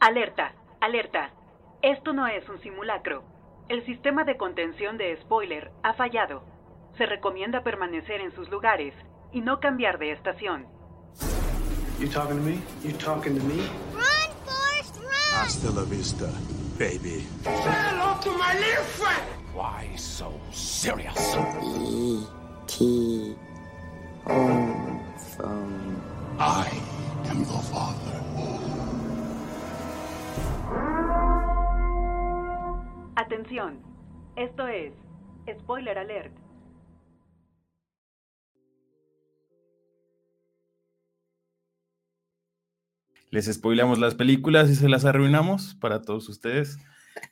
Alerta, alerta. Esto no es un simulacro. El sistema de contención de spoiler ha fallado. Se recomienda permanecer en sus lugares y no cambiar de estación. You talking to me? You talking to me? Run, Forrest, run! Hasta la vista, baby. Say hello to my little friend! Why so serious? E.T. Home phone. I am your father. Atención. Esto es Spoiler Alert. Les spoileamos las películas y se las arruinamos para todos ustedes.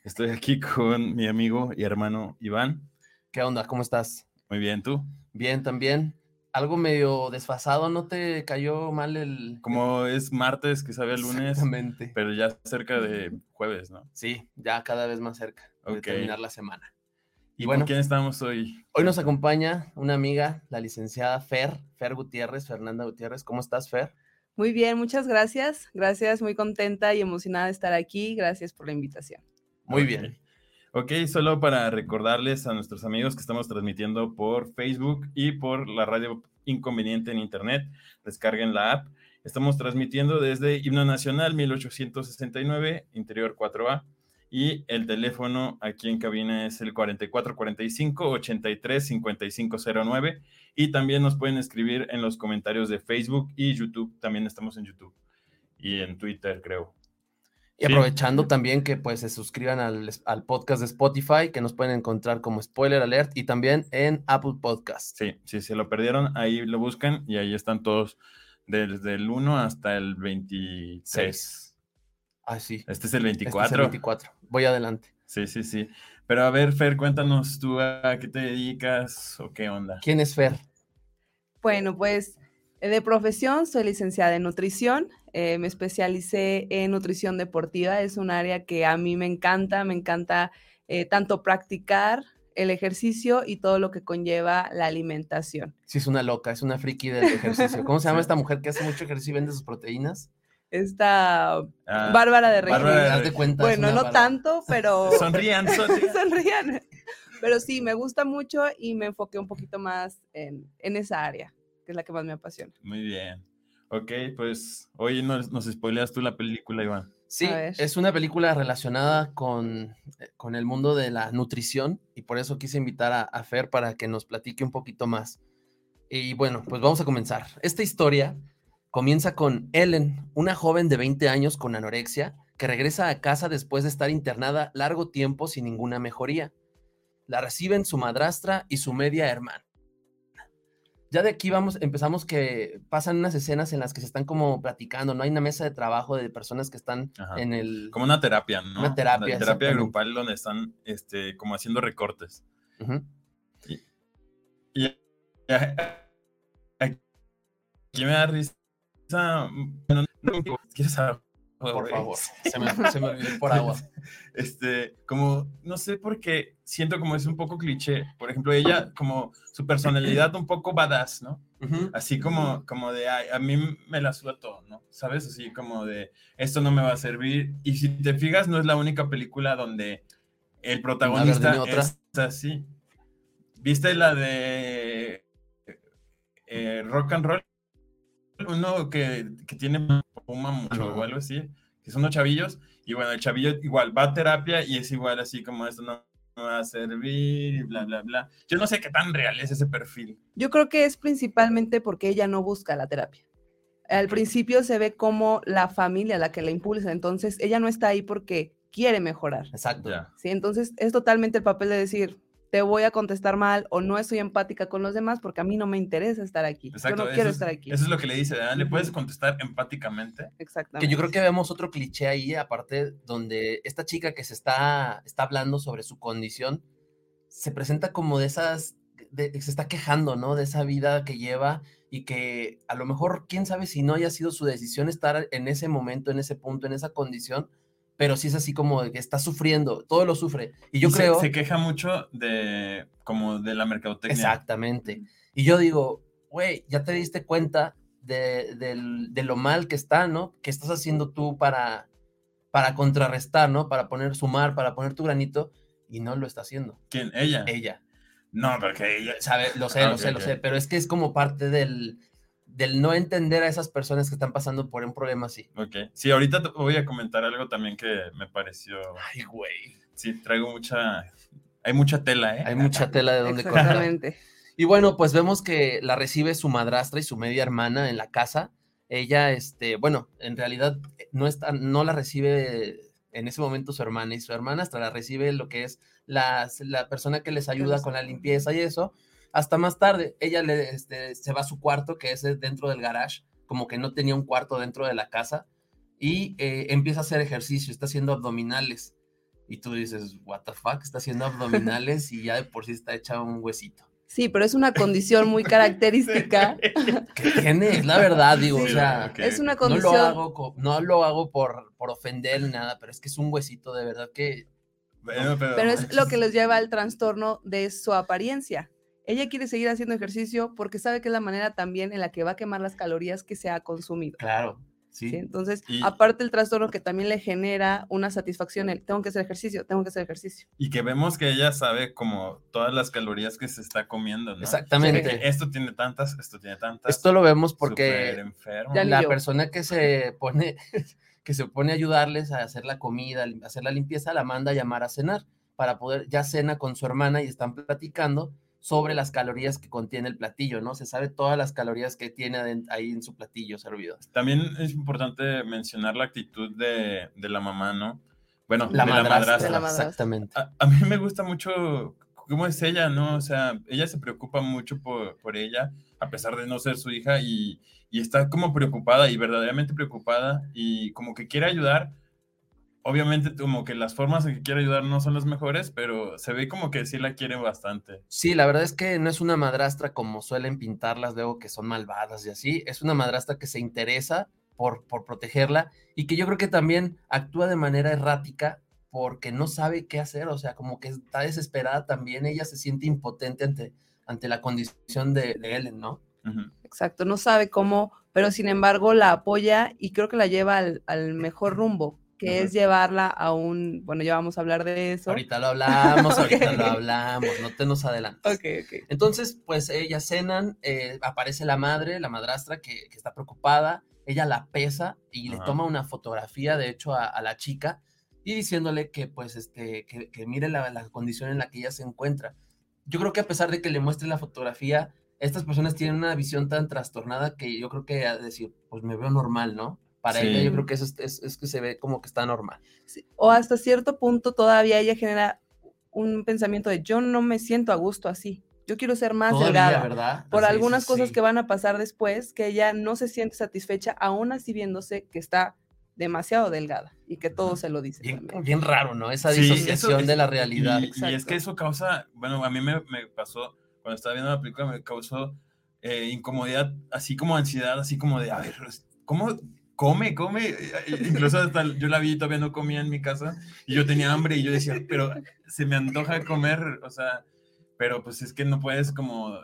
Estoy aquí con mi amigo y hermano Iván. ¿Qué onda? ¿Cómo estás? Muy bien, ¿tú? Bien, también. Algo medio desfasado, ¿no te cayó mal el...? Como es martes, que sabe el lunes, Exactamente. pero ya cerca de jueves, ¿no? Sí, ya cada vez más cerca de terminar la semana. ¿Y Y bueno, con quién estamos hoy? hoy nos acompaña una amiga, la licenciada Fer, Fer Gutiérrez, Fernanda Gutiérrez. ¿Cómo estás, Fer? Muy bien, muchas gracias. Gracias, muy contenta y emocionada de estar aquí. Gracias por la invitación. Muy bien. Ok, solo para recordarles a nuestros amigos que estamos transmitiendo por Facebook y por la radio inconveniente en internet. Descarguen la app. Estamos transmitiendo desde Himno Nacional 1869, Interior 4A. Y el teléfono aquí en cabina es el 4445-835509. Y también nos pueden escribir en los comentarios de Facebook y YouTube. También estamos en YouTube. Y en Twitter, creo. Y Sí. aprovechando también que pues se suscriban al, al podcast de Spotify, que nos pueden encontrar como Spoiler Alert y también en Apple Podcast. Sí, si se lo perdieron, ahí lo buscan y ahí están todos desde el 1 hasta el 26. Ah, sí. Este es el Este es el 24. 24. Voy adelante. Sí, sí, sí. Pero a ver, Fer, cuéntanos tú a qué te dedicas o qué onda. ¿Quién es Fer? Bueno, pues eh, de profesión soy licenciada en nutrición. Eh, me especialicé en nutrición deportiva. Es un área que a mí me encanta. Me encanta eh, tanto practicar el ejercicio y todo lo que conlleva la alimentación. Sí, es una loca, es una friki del ejercicio. ¿Cómo se llama esta mujer que hace mucho ejercicio y vende sus proteínas? Esta Ah, Bárbara de Regil. Bárbara de cuenta. Bueno, no bárbara. tanto, pero Sonrían, sonrían. sonrían. Pero sí, me gusta mucho y me enfoqué un poquito más en, en esa área, que es la que más me apasiona. Muy bien. Ok, pues hoy nos, nos spoileas tú la película, Iván. Sí, es una película relacionada con, eh, con el mundo de la nutrición y por eso quise invitar a, a Fer para que nos platique un poquito más. Y bueno, pues vamos a comenzar. Esta historia comienza con Ellen, una joven de 20 años con anorexia que regresa a casa después de estar internada largo tiempo sin ninguna mejoría. La reciben su madrastra y su media hermana. Ya de aquí vamos, empezamos que pasan unas escenas en las que se están como platicando, no hay una mesa de trabajo de personas que están Ajá. en el... Como una terapia, ¿no? Una terapia, terapia exactamente. grupal donde están este, como haciendo recortes. Ujú. Y aquí me da risa. Bueno, no, ¿quieres saber? Por güey? favor, se me, se me olvidó por agua. Este, como, no sé por qué, siento como es un poco cliché. Por ejemplo, ella, como su personalidad un poco badass, ¿no? Así como, como de, "Ay, a mí me la suda todo, ¿no? ¿Sabes? Así como de, esto no me va a servir. Y si te fijas, no es la única película donde el protagonista es así. ¿Viste la de eh, Rock and Roll? Uno que, que tiene puma mucho Ajá. o algo así, que son unos chavillos. Y bueno, el chavillo igual va a terapia y es igual así como esto no va a servir y bla, bla, bla. Yo no sé qué tan real es ese perfil. Yo creo que es principalmente porque ella no busca la terapia. Al principio se ve como la familia la que la impulsa, entonces ella no está ahí porque quiere mejorar. Exacto. ¿sí? Entonces es totalmente el papel de decir, te voy a contestar mal o no estoy empática con los demás porque a mí no me interesa estar aquí. Exacto, Yo no quiero es- estar aquí. Eso es lo que le dice, ¿verdad? Le puedes contestar empáticamente. Exactamente. Que yo creo que vemos otro cliché ahí, aparte, donde esta chica que se está, está hablando sobre su condición, se presenta como de esas, de- se está quejando, ¿no? De esa vida que lleva y que a lo mejor, quién sabe si no haya sido su decisión estar en ese momento, en ese punto, en esa condición, pero sí es así como de que está sufriendo, todo lo sufre. Y yo Y se- creo... Se, queja mucho de, como de la mercadotecnia. Exactamente. Y yo digo, güey, ya te diste cuenta de, del- de lo mal que está, ¿no? ¿Qué estás haciendo tú para, para contrarrestar, ¿no? Para poner sumar, para poner tu granito, y no lo está haciendo. ¿Quién? ¿Ella? Ella. No, porque ella... Sabe, lo sé, Ah, lo sé, lo sé, pero es que es como parte del, del no entender a esas personas que están pasando por un problema así. Ok. Sí, ahorita te voy a comentar algo también que me pareció... Ay, güey. Sí, traigo mucha... Hay mucha tela, ¿eh? Hay mucha tela de donde cortar. Exactamente. Y bueno, pues vemos que la recibe su madrastra y su media hermana en la casa. Ella, este, bueno, en realidad eh, no está, no la recibe en ese momento su hermana y su hermana hasta la recibe lo que es la, la persona que les ayuda con la limpieza y eso. Hasta más tarde, ella le, este, se va a su cuarto, que es dentro del garage, como que no tenía un cuarto dentro de la casa, y eh, empieza a hacer ejercicio, está haciendo abdominales. Y tú dices, what the fuck, está haciendo abdominales y ya de por sí está hecha un huesito. Sí, pero es una condición muy característica. que tiene, es la verdad, digo, o sea. Es una no condición. lo hago, no lo hago por, por ofender ni nada, pero es que es un huesito de verdad que Bueno, pero... Pero es lo que les lleva al trastorno de su apariencia. Ella quiere seguir haciendo ejercicio porque sabe que es la manera también en la que va a quemar las calorías que se ha consumido. claro, sí. ¿sí? Entonces, Y- aparte el trastorno que también le genera una satisfacción, el tengo que hacer ejercicio, tengo que hacer ejercicio. Y que vemos que ella sabe como todas las calorías que se está comiendo, ¿no? Exactamente. Que esto tiene tantas, esto tiene tantas. Esto lo vemos porque la yo. persona que se pone que se pone a ayudarles a hacer la comida, a hacer la limpieza, la manda a llamar a cenar para poder ya cena con su hermana y están platicando sobre las calorías que contiene el platillo, ¿no? Se sabe todas las calorías que tiene ahí en su platillo servido. También es importante mencionar la actitud de, de la mamá, ¿no? Bueno, La de madrastra, la madrastra. De la madrastra. exactamente. A, a mí me gusta mucho cómo es ella, ¿no? O sea, ella se preocupa mucho por, por ella, a pesar de no ser su hija, y, y está como preocupada y verdaderamente preocupada, y como que quiere ayudar. Obviamente, como que las formas en que quiere ayudar no son las mejores, pero se ve como que sí la quiere bastante. Sí, la verdad es que no es una madrastra como suelen pintarlas luego que son malvadas y así, es una madrastra que se interesa por, por protegerla y que yo creo que también actúa de manera errática porque no sabe qué hacer, o sea, como que está desesperada también, ella se siente impotente ante, ante la condición de, de Ellen, ¿no? Exacto, no sabe cómo, pero sin embargo la apoya y creo que la lleva al, al mejor rumbo, que es llevarla a un, bueno, ya vamos a hablar de eso. Ahorita lo hablamos, ahorita Ok. lo hablamos, no te nos adelantes. Ok, ok. Entonces, pues ellas cenan, eh, aparece la madre, la madrastra, que, que está preocupada, ella la pesa y le toma una fotografía, de hecho, a, a la chica y diciéndole que, pues, este, que, que mire la, la condición en la que ella se encuentra. Yo creo que a pesar de que le muestre la fotografía, estas personas tienen una visión tan trastornada que yo creo que a decir, pues me veo normal, ¿no? Para Sí. ella yo creo que eso es, es- es que se ve como que está normal. Sí, O hasta cierto punto todavía ella genera un pensamiento de yo no me siento a gusto así, yo quiero ser más Todavía, delgada. ¿verdad? Por Sí, sí, algunas cosas sí. que van a pasar después, que ella no se siente satisfecha, aún así viéndose que está demasiado delgada y que todo se lo dice. Bien, también. bien raro, ¿no? Esa eso disociación es- de la realidad. Y, y es que eso causa, bueno, a mí me, me pasó, cuando estaba viendo la película, me causó eh, incomodidad, así como ansiedad, así como de, a ver, ¿cómo come, come? Eh, eh, Incluso hasta yo la vi, todavía no comía en mi casa, y yo tenía hambre, y yo decía, pero se me antoja comer, o sea, pero pues es que no puedes como,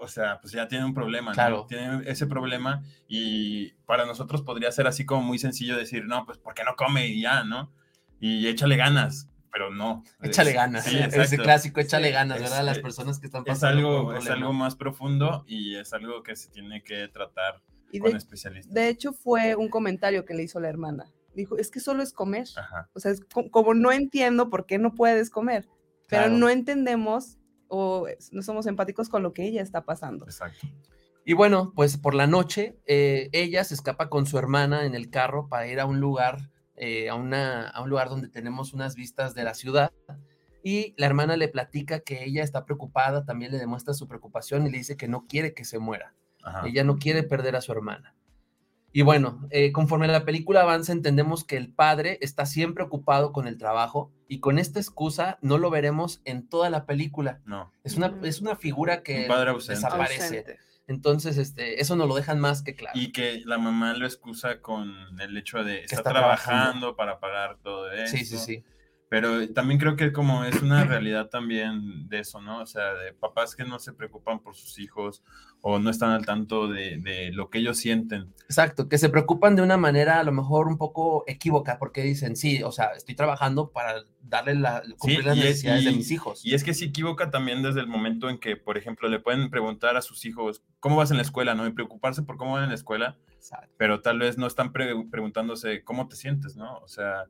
o sea, pues ya tiene un problema, ¿no? Claro. Tiene ese problema, y para nosotros podría ser así como muy sencillo decir, no, pues, ¿por qué no come? Y ya, ¿no? Y échale ganas, pero no. Échale ganas. sí, ese clásico, échale ganas, Es- ¿verdad? Las personas que están Es pasando por un algo, es algo más profundo y es algo que se tiene que tratar Y con de, especialistas. de hecho fue un comentario que le hizo la hermana. Dijo, es que solo es comer. Ajá. O sea, es co- como no entiendo por qué no puedes comer, pero no entendemos o no somos empáticos con lo que ella está pasando. Exacto. Y bueno, pues por la noche, eh, ella se escapa con su hermana en el carro para ir a un lugar, eh, a, una, a un lugar donde tenemos unas vistas de la ciudad. Y la hermana le platica que ella está preocupada, también le demuestra su preocupación y le dice que no quiere que se muera. Ajá. Ella no quiere perder a su hermana. Y bueno, eh, conforme la película avanza, entendemos que el padre está siempre ocupado con el trabajo y con esta excusa no lo veremos en toda la película. No. Es una, es una figura que Un padre ausente. desaparece. Ausente. Entonces, este, eso nos lo dejan más que claro. Y que la mamá lo excusa con el hecho de estar está trabajando, trabajando. para pagar todo eso. sí, sí, sí. Pero también creo que como es una realidad también de eso, ¿no? O sea, de papás que no se preocupan por sus hijos o no están al tanto de, de lo que ellos sienten. Exacto, que se preocupan de una manera a lo mejor un poco equívoca, porque dicen, sí, o sea, estoy trabajando para darle la, cumplir Sí, las es- necesidades de y- mis hijos. Y es que se equivoca también desde el momento en que, por ejemplo, le pueden preguntar a sus hijos, ¿cómo vas en la escuela? ¿No? Y preocuparse por cómo van en la escuela, Exacto. pero tal vez no están pre- preguntándose cómo te sientes, ¿no? O sea,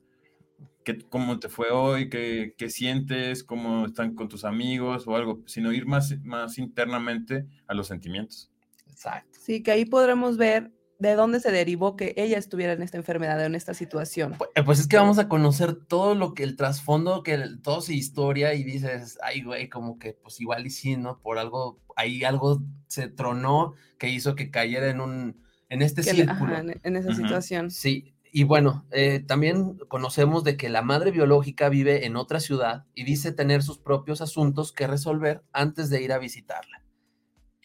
¿qué, ¿cómo te fue hoy? ¿Qué, qué sientes? ¿Cómo están con tus amigos o algo? Sino ir más, más internamente a los sentimientos. Exacto. Sí, que ahí podremos ver de dónde se derivó que ella estuviera en esta enfermedad o en esta situación. Pu- eh, Pues es que vamos a conocer todo lo que el trasfondo, que el- toda su historia y dices, ay, güey, como que pues igual y sí, ¿no? Por algo, ahí algo se tronó que hizo que cayera en un, en este que círculo. ajá, en, en esa Ujú. situación. Sí, y bueno, eh, también conocemos de que la madre biológica vive en otra ciudad y dice tener sus propios asuntos que resolver antes de ir a visitarla.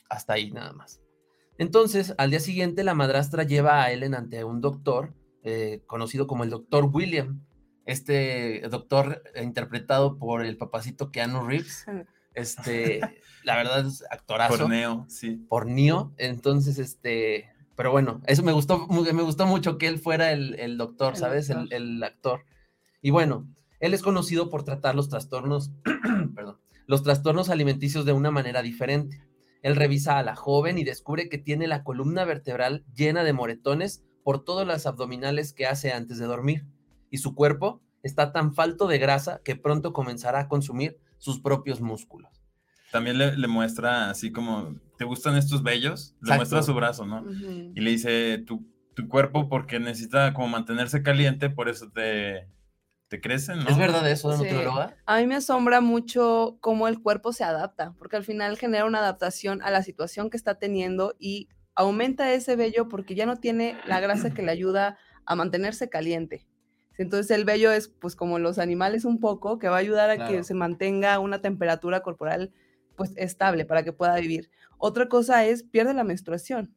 Hasta ahí nada más. Entonces, al día siguiente, la madrastra lleva a Ellen ante un doctor, eh, conocido como el doctor William. Este doctor interpretado por el papacito Keanu Reeves. Este, la verdad es actorazo Corneo, sí. por Neo. Entonces, este, pero bueno, eso me gustó, me gustó mucho que él fuera el, el doctor, El ¿sabes? El actor. Y bueno, él es conocido por tratar los trastornos, perdón, los trastornos alimenticios de una manera diferente. Él revisa a la joven y descubre que tiene la columna vertebral llena de moretones por todas las abdominales que hace antes de dormir. Y su cuerpo está tan falto de grasa que pronto comenzará a consumir sus propios músculos. También le, le muestra así como, ¿te gustan estos bellos? Le Exacto. muestra su brazo, ¿no? Y le dice, tu, tu cuerpo porque necesita como mantenerse caliente, por eso te, te crecen, ¿no? ¿Es verdad eso, Sí. nutrióloga? A mí me asombra mucho cómo el cuerpo se adapta, porque al final genera una adaptación a la situación que está teniendo y aumenta ese vello porque ya no tiene la grasa que le ayuda a mantenerse caliente. Entonces el vello es pues como los animales un poco, que va a ayudar a Claro. que se mantenga una temperatura corporal pues estable para que pueda vivir. Otra cosa es pierde la menstruación.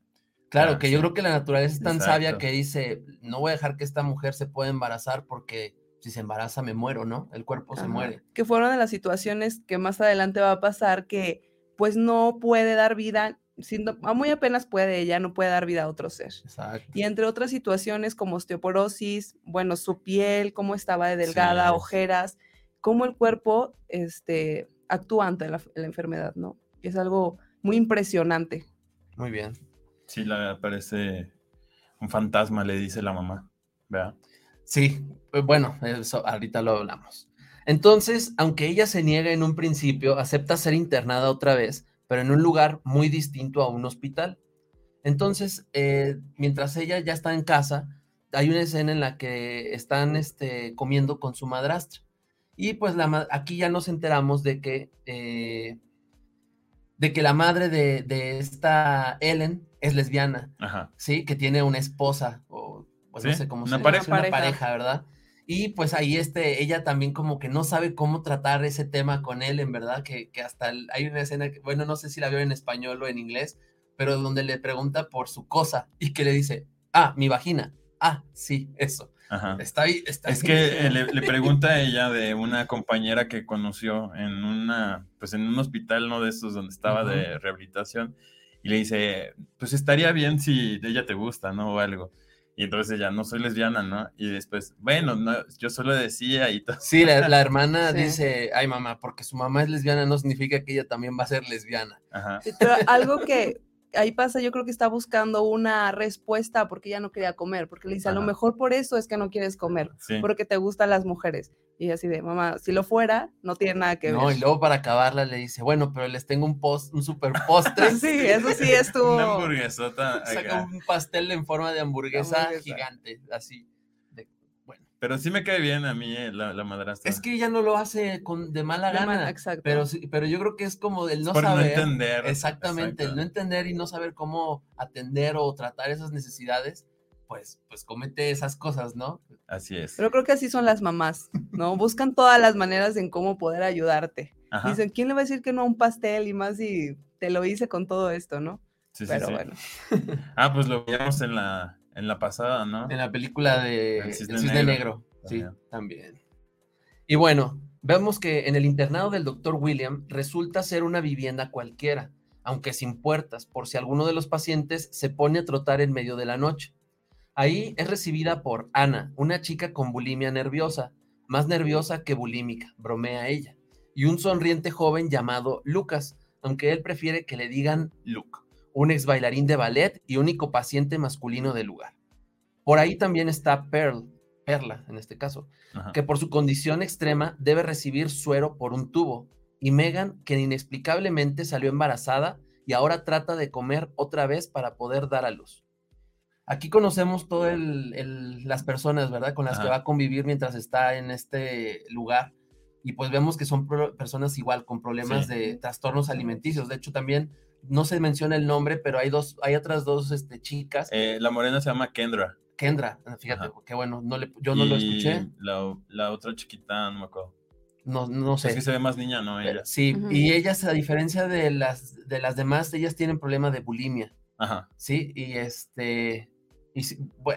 Claro, que yo creo que la naturaleza es tan sabia que dice, no voy a dejar que esta mujer se pueda embarazar porque si se embaraza me muero, ¿no? El cuerpo se muere. Que fueron de las situaciones que más adelante va a pasar que pues no puede dar vida, siendo, a muy apenas puede ella, no puede dar vida a otro ser. Exacto. Y entre otras situaciones como osteoporosis, bueno, su piel, cómo estaba de delgada, Sí. ojeras, cómo el cuerpo este, actúa ante la, la enfermedad, ¿no? Y es algo muy impresionante. Muy bien. Sí, le parece un fantasma, le dice la mamá. ¿Verdad? Sí, eh, bueno, eso ahorita lo hablamos. Entonces, aunque ella se niega en un principio, acepta ser internada otra vez, pero en un lugar muy distinto a un hospital. Entonces, eh, mientras ella ya está en casa, hay una escena en la que están este, comiendo con su madrastra. Y pues la, aquí ya nos enteramos de que, eh, de que la madre de, de esta Ellen es lesbiana. Ajá. ¿sí? Que tiene una esposa, o pues no sé cómo una se pareja. Una Una pareja. pareja. ¿verdad? Y pues ahí este, ella también como que no sabe cómo tratar ese tema con él, en verdad, que, que hasta el- hay una escena, que, bueno, no sé si la veo en español o en inglés, pero donde le pregunta por su cosa y que le dice, ah, mi vagina, ah, sí, eso. Ajá. Está ahí, está Es ahí. que eh, le, le pregunta a ella de una compañera que conoció en una, pues en un hospital, ¿no? De estos donde estaba de rehabilitación, y le dice, pues estaría bien si ella te gusta, ¿no? O algo. Y entonces ella, no soy lesbiana, ¿no? Y después, bueno, no, yo solo decía y todo. Sí, la, la hermana Sí. dice, ay mamá, porque su mamá es lesbiana no significa que ella también va a ser lesbiana. Ajá. Pero algo que ahí pasa, yo creo que está buscando una respuesta porque ella no quería comer, porque le dice, a lo Ajá. mejor por eso es que no quieres comer, Sí. porque te gustan las mujeres. Y así de, mamá, si lo fuera, no tiene nada que No, ver. y luego para acabarla le dice, bueno, pero les tengo un post, un super postre. Sí, eso sí estuvo. Una hamburguesota. Saca un pastel en forma de hamburguesa, Hamburguesa. gigante, así. Pero sí me cae bien a mí eh, la, la madrastra. es que ella no lo hace con de mala De gana, mala- exacto. pero sí, pero yo creo que es como el no Por saber. no entender. Exactamente, el exacto. no entender y no saber cómo atender o tratar esas necesidades, pues, pues comete esas cosas, ¿no? Así es. Pero creo que así son las mamás, ¿no? Buscan todas las maneras en cómo poder ayudarte. Ajá. Dicen, ¿quién le va a decir que no a un pastel? Y más si te lo hice con todo esto, ¿no? Sí, sí, Pero sí. bueno. Ah, pues lo veíamos en la, en la pasada, ¿no? En la película de El El Cisne Negro. Negro, sí, Ajá. también. Y bueno, vemos que en el internado del doctor William resulta ser una vivienda cualquiera, aunque sin puertas, por si alguno de los pacientes se pone a trotar en medio de la noche. Ahí es recibida por Ana, una chica con bulimia nerviosa, más nerviosa que bulímica, bromea ella, y un sonriente joven llamado Lucas, aunque él prefiere que le digan Luke, un ex bailarín de ballet y único paciente masculino del lugar. Por ahí también está Pearl, Perla en este caso, Ajá. que por su condición extrema debe recibir suero por un tubo, y Megan, que inexplicablemente salió embarazada y ahora trata de comer otra vez para poder dar a luz. Aquí conocemos todas las personas, ¿verdad? Con las que va a convivir mientras está en este lugar. Y pues vemos que son personas igual con problemas Sí. de trastornos alimenticios. De hecho, también no se menciona el nombre, pero hay dos, hay otras dos este, chicas. Eh, la morena se llama Kendra. Kendra, fíjate, Ajá. qué bueno, no le, yo no lo escuché. La, la otra chiquita, no me acuerdo. No, no sé. Es que se ve más niña, ¿no? Eh, Ella. Sí, y ellas, a diferencia de las, de las demás, ellas tienen problema de bulimia, Ajá, ¿sí? Y este, y,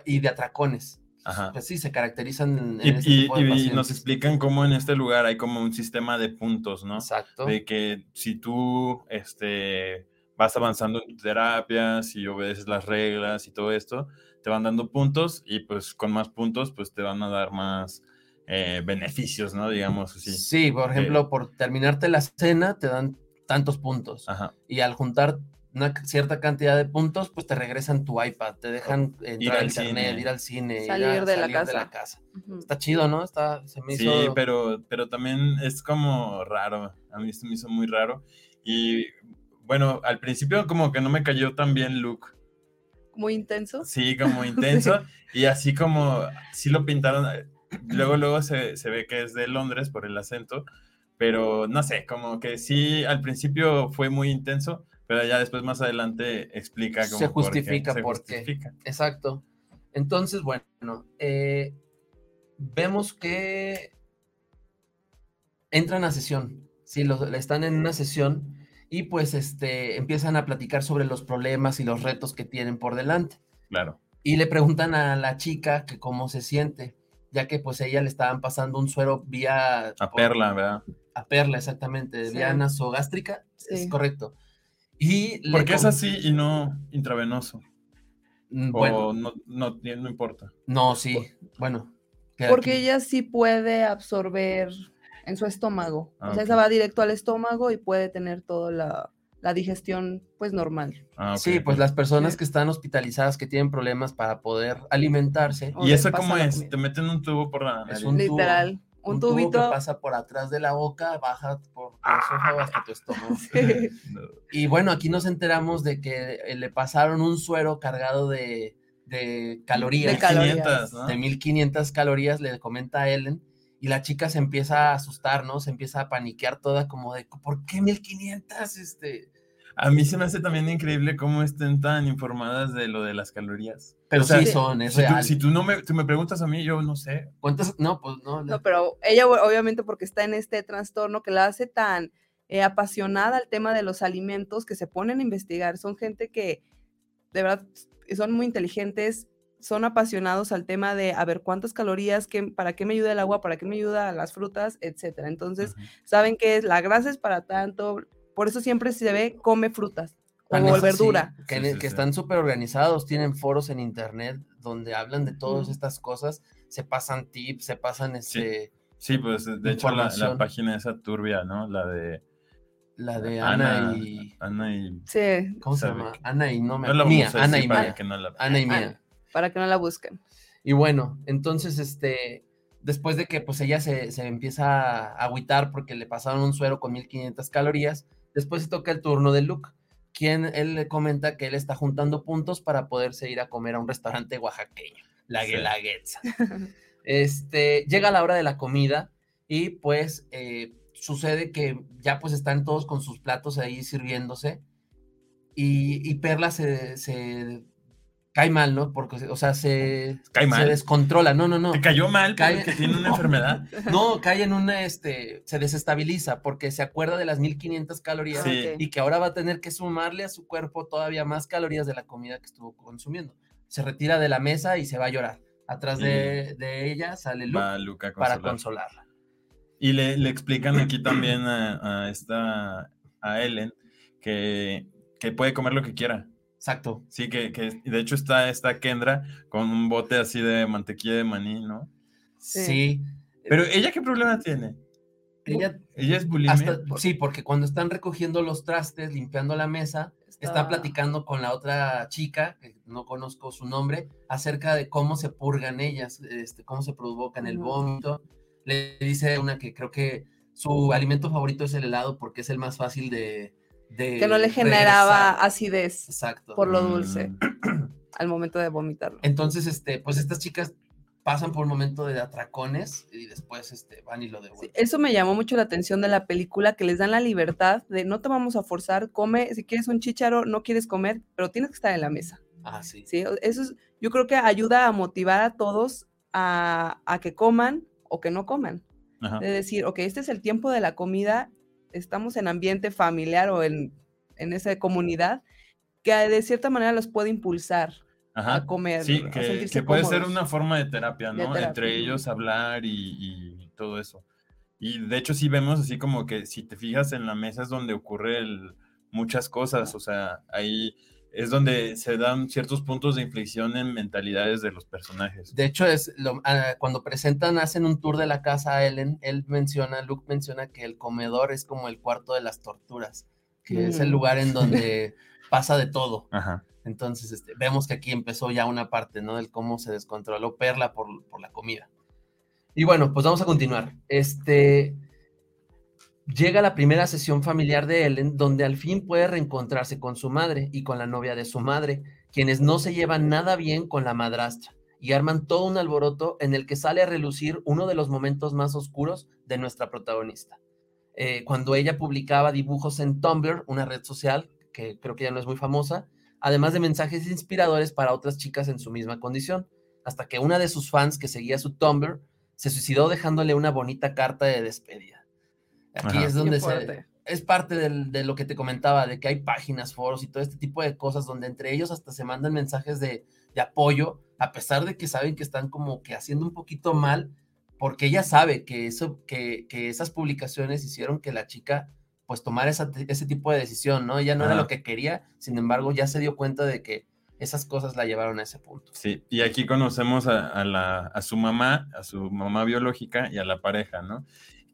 y de atracones. ajá. Pues sí, se caracterizan en, Y, en este y- tipo de y nos explican cómo en este lugar hay como un sistema de puntos, ¿no? Exacto. De que si tú este, vas avanzando en tu terapia, si obedeces las reglas y todo esto, te van dando puntos y pues con más puntos pues te van a dar más eh, beneficios, ¿no? Digamos así. Sí, por ejemplo, por terminarte la cena te dan tantos puntos. Ajá. Y al juntar una cierta cantidad de puntos, pues te regresan tu iPad, te dejan entrar al al internet, cine. ir al cine, ir Salir de la casa. Está chido, ¿no? Está, se me Sí, hizo... pero, pero también es como raro. A mí se me hizo muy raro. Y bueno, al principio como que no me cayó tan bien Luke. Muy intenso. Sí, como intenso. Y así como, sí lo pintaron. eh, Luego, luego se, se ve que es de Londres por el acento. Pero no sé, como que sí, al principio fue muy intenso. Pero ya después más adelante explica como Se por qué, justifica se por qué. justifica. Exacto. Entonces, bueno, eh, vemos que entran a sesión. Sí, los- están en una sesión y pues este, empiezan a platicar sobre los problemas y los retos que tienen por delante. Claro. Y le preguntan a la chica que cómo se siente, ya que pues ella le estaban pasando un suero vía... A por- Perla, ¿verdad? A perla, exactamente, Sí. vía nasogástrica. Es Sí. correcto. Y ¿Por qué es así y no intravenoso? Mm, Bueno, o no, no, no importa. no, sí. Bueno. Porque aquí. ella sí puede absorber en su estómago. Ah, o sea, ok. esa va directo al estómago y puede tener toda la, la digestión pues normal. Ah, Sí, pues las personas Sí. que están hospitalizadas, que tienen problemas para poder alimentarse, ¿Y eso cómo es? ¿Te meten un tubo por la Es un tubo. Literal. Un, tubo tubito. que pasa por atrás de la boca, baja por tu esófago hasta tu estómago. Sí. Y bueno, aquí nos enteramos de que eh, le pasaron un suero cargado de, de calorías. De calorías. 500, ¿no? de 1500 calorías, le comenta a Ellen, y la chica se empieza a asustar, ¿no? Se empieza a paniquear toda como de, ¿por qué 1500? Este, A mí se me hace también increíble cómo estén tan informadas de lo de las calorías. pero O sea, sí son, es Si tú, si tú no me, tú me preguntas a mí, yo no sé. ¿Cuántas? No, pues no. No, pero ella obviamente porque está en este trastorno que la hace tan eh, apasionada al tema de los alimentos que se ponen a investigar. Son gente que de verdad son muy inteligentes, son apasionados al tema de a ver cuántas calorías, qué, para qué me ayuda el agua, para qué me ayuda las frutas, etcétera. Entonces, saben que es la grasa es para tanto, por eso siempre se ve come frutas o es así verdura. que, Sí, ne- sí, que sí. están súper organizados, tienen foros en internet donde hablan de todas estas cosas, se pasan tips, se pasan este, Sí, pues de hecho la, página esa turbia, ¿no? La de la de Ana, y... Ana y... Sí, ¿Cómo se llama? Ana y no me... No la Mía, Ana y Mía. que no la... Ana y Ana. Mía. Para que no la busquen. Y bueno, entonces, este, después de que pues ella se, se empieza a agüitar porque le pasaron un suero con 1500 calorías, después se toca el turno de Luke, quien él le comenta que él está juntando puntos para poderse ir a comer a un restaurante oaxaqueño, la Sí. Guelaguetza. Este, llega la hora de la comida y pues eh, sucede que ya pues están todos con sus platos ahí sirviéndose y, y Perla se, se cae mal, ¿no? Porque, o sea, se, Cae se mal. descontrola, no, no, no. ¿Te cayó mal Cae- porque tiene una enfermedad? No, cae en una, este, se desestabiliza porque se acuerda de las 1500 calorías Sí. Y que ahora va a tener que sumarle a su cuerpo todavía más calorías de la comida que estuvo consumiendo. Se retira de la mesa y se va a llorar. Atrás de, de ella sale Luke Luca para consolar. consolarla. Y le, le explican aquí también a, a esta, a Ellen, que, que puede comer lo que quiera. Exacto. Sí, que, que de hecho está esta Kendra con un bote así de mantequilla de maní, ¿no? Sí. Sí. Pero ella qué problema tiene? Ella, Ella es bulimia. hasta- sí, porque cuando están recogiendo los trastes, limpiando la mesa, está Estaba- platicando con la otra chica, que no conozco su nombre, acerca de cómo se purgan ellas, este, cómo se provocan el vómito. Le dice una que creo que su alimento favorito es el helado porque es el más fácil de... de Que no le generaba regresar. acidez Exacto. por lo dulce Mm, al momento de vomitarlo. Entonces, este, pues estas chicas pasan por un momento de atracones y después este, van y lo Sí, devuelven. eso me llamó mucho la atención de la película, que les dan la libertad de no te vamos a forzar, come, si quieres un chícharo, no quieres comer, pero tienes que estar en la mesa. Ah, sí. ¿sí? Eso es- yo creo que ayuda a motivar a todos a, a que coman o que no coman. Ajá. De decir, ok, este es el tiempo de la comida, estamos en ambiente familiar o en, en esa comunidad, que de cierta manera los puede impulsar Ajá. a comer. Sí, a que, sentirse que puede ser una forma de terapia, De ¿no? terapia, Entre ellos hablar y, y todo eso. Y de hecho sí vemos así como que si te fijas en la mesa es donde ocurre el- muchas cosas, o sea, ahí es donde se dan ciertos puntos de inflexión en mentalidades de los personajes. De hecho, es lo- ah, cuando presentan, hacen un tour de la casa a Ellen, él menciona, Luke menciona que el comedor es como el cuarto de las torturas, que es el Mm. lugar en donde pasa de todo. Ajá. Entonces, este, vemos que aquí empezó ya una parte, ¿no? Del cómo se descontroló Perla por, por la comida. Y bueno, pues vamos a continuar. Este, llega la primera sesión familiar de Ellen, donde al fin puede reencontrarse con su madre y con la novia de su madre, quienes no se llevan nada bien con la madrastra y arman todo un alboroto en el que sale a relucir uno de los momentos más oscuros de nuestra protagonista. Eh, cuando ella publicaba dibujos en Tumblr, una red social que creo que ya no es muy famosa, además de mensajes inspiradores para otras chicas en su misma condición, hasta que una de sus fans que seguía su Tumblr se suicidó dejándole una bonita carta de despedida. Aquí Ajá. es donde se, es parte del- de lo que te comentaba, de que hay páginas, foros y todo este tipo de cosas donde entre ellos hasta se mandan mensajes de, de apoyo, a pesar de que saben que están como que haciendo un poquito mal, porque ella sabe que, eso, que, que esas publicaciones hicieron que la chica pues tomara esa- ese tipo de decisión, ¿no? Ella no era lo que quería, sin embargo ya se dio cuenta de que esas cosas la llevaron a ese punto. Sí, y aquí conocemos a, a la, a su mamá, a su mamá biológica y a la pareja, ¿no?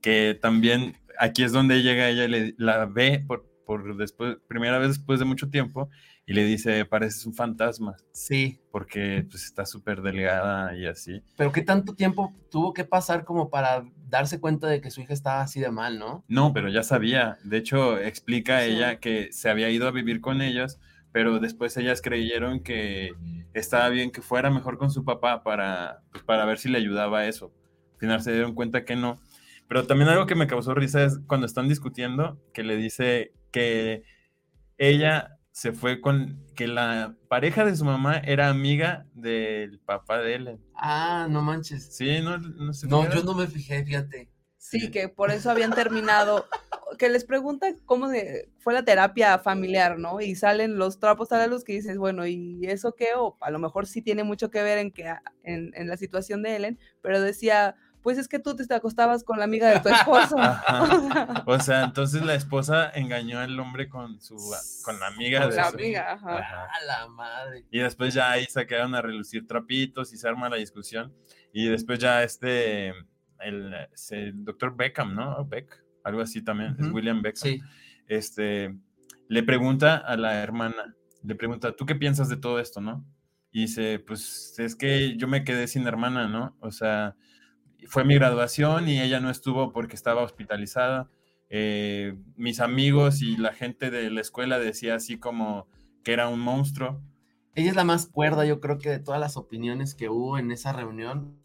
Que también aquí es donde llega ella, y le, la ve por, por después, primera vez después de mucho tiempo y le dice, pareces un fantasma, Sí, porque pues está súper delgada y así. pero ¿qué tanto tiempo tuvo que pasar como para darse cuenta de que su hija estaba así de mal, ¿no? No, pero ya sabía. De hecho, explica Sí. ella que se había ido a vivir con ellas, pero después ellas creyeron que estaba bien que fuera mejor con su papá para, pues, para ver si le ayudaba a eso. Al final se dieron cuenta que no. Pero también algo que me causó risa es cuando están discutiendo, que le dice que ella se fue con, que la pareja de su mamá era amiga del papá de Ellen. Ah, no manches. Sí, no, no se No, yo no me fijé, fíjate. Sí, que por eso habían terminado, que les preguntan cómo se- fue la terapia familiar, ¿no? Y salen los trapos a la luz que dices, bueno, ¿y eso qué? O a lo mejor sí tiene mucho que ver en, que, en, en la situación de Ellen, pero decía, pues es que tú te acostabas con la amiga de tu esposo. Ajá. O sea, entonces la esposa engañó al hombre con su con la amiga Con de la su- amiga, ajá. Ajá. A la madre. Y después ya ahí sacaron a relucir trapitos y se arma la discusión. Y después ya este, el, el doctor Beckham, ¿no? Beck, algo así también, es. William Beckham. Sí. Este, le pregunta a la hermana, le pregunta, ¿tú qué piensas de todo esto, no? Y dice, pues es que yo me quedé sin hermana, ¿no? O sea, fue mi graduación y ella no estuvo porque estaba hospitalizada. Eh, mis amigos y la gente de la escuela decía así como que era un monstruo. Ella es la más cuerda, yo creo que de todas las opiniones que hubo en esa reunión,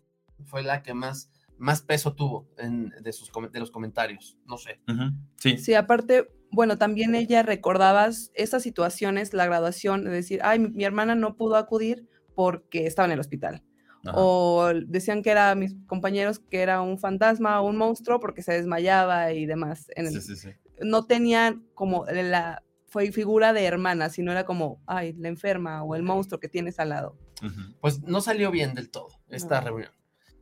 fue la que más, más peso tuvo en- de, sus, de los comentarios. No sé. Ujú, Sí, Sí, aparte, bueno, también ella recordaba esas situaciones, la graduación, de decir, ay, mi, mi hermana no pudo acudir porque estaba en el hospital. Ajá. O decían que era mis compañeros que era un fantasma o un monstruo porque se desmayaba y demás. En el- sí, sí, sí. No tenían como la fue figura de hermana, sino era como, ay, la enferma o el monstruo que tienes al lado. Pues no salió bien del todo esta No. reunión.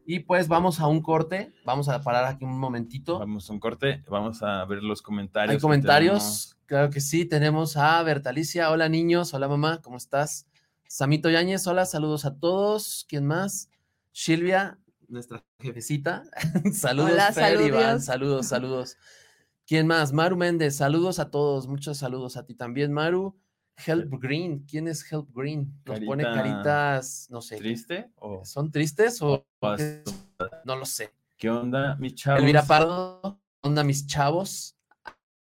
Y pues vamos a un corte, vamos a parar aquí un momentito. Vamos a un corte, vamos a ver los comentarios. ¿Hay que comentarios? Claro que sí, tenemos a Bertalicia, hola niños, hola mamá, ¿cómo estás? Samito Yáñez, hola, saludos a todos. ¿Quién más? Silvia, nuestra jefecita. saludos, Hola, Fer, Iván, saludos. saludos, saludos. ¿Quién más? Maru Méndez, saludos a todos, muchos saludos a ti también, Maru. Help Green, ¿quién es Help Green? Nos pone Carita caritas, no sé. ¿Triste? ¿O ¿Son tristes o qué? no lo sé? ¿Qué onda, mi chavos? Elvira Pardo, onda mis chavos.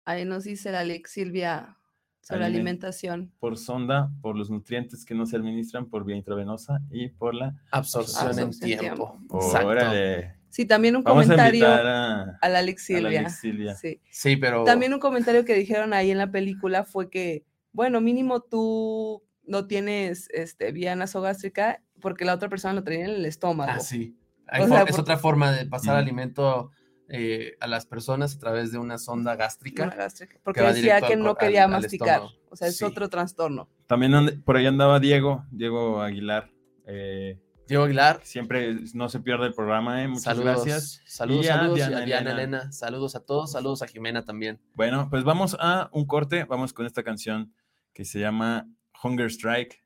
Ahí nos dice la Alex Silvia sobre Aliment- alimentación. Por sonda, por los nutrientes que no se administran por vía intravenosa y por la... Absorción, en Absorción en tiempo. tiempo. Órale. Sí, también un Vamos comentario a, a la Alex a la Silvia. Alex Silvia. Sí. Sí, pero También un comentario que dijeron ahí en la película fue que, bueno, mínimo tú no tienes este, vía nasogástrica porque la otra persona lo traía en el estómago. Ah, sí. Hay O for- sea, es por- otra forma de pasar Mm. alimento eh, a las personas a través de una sonda gástrica. Una gástrica, Porque decía que al no quería al- masticar. O sea, es Sí. otro trastorno. También ande- por ahí andaba Diego, Diego Aguilar. eh, Diego Aguilar, siempre no se pierde el programa, ¿eh? Muchas saludos. gracias. Saludos, Y a saludos. y a Diana Diana Elena. Elena. Saludos a todos. Saludos a Jimena también. Bueno, pues vamos a un corte. Vamos con esta canción que se llama Hunger Strike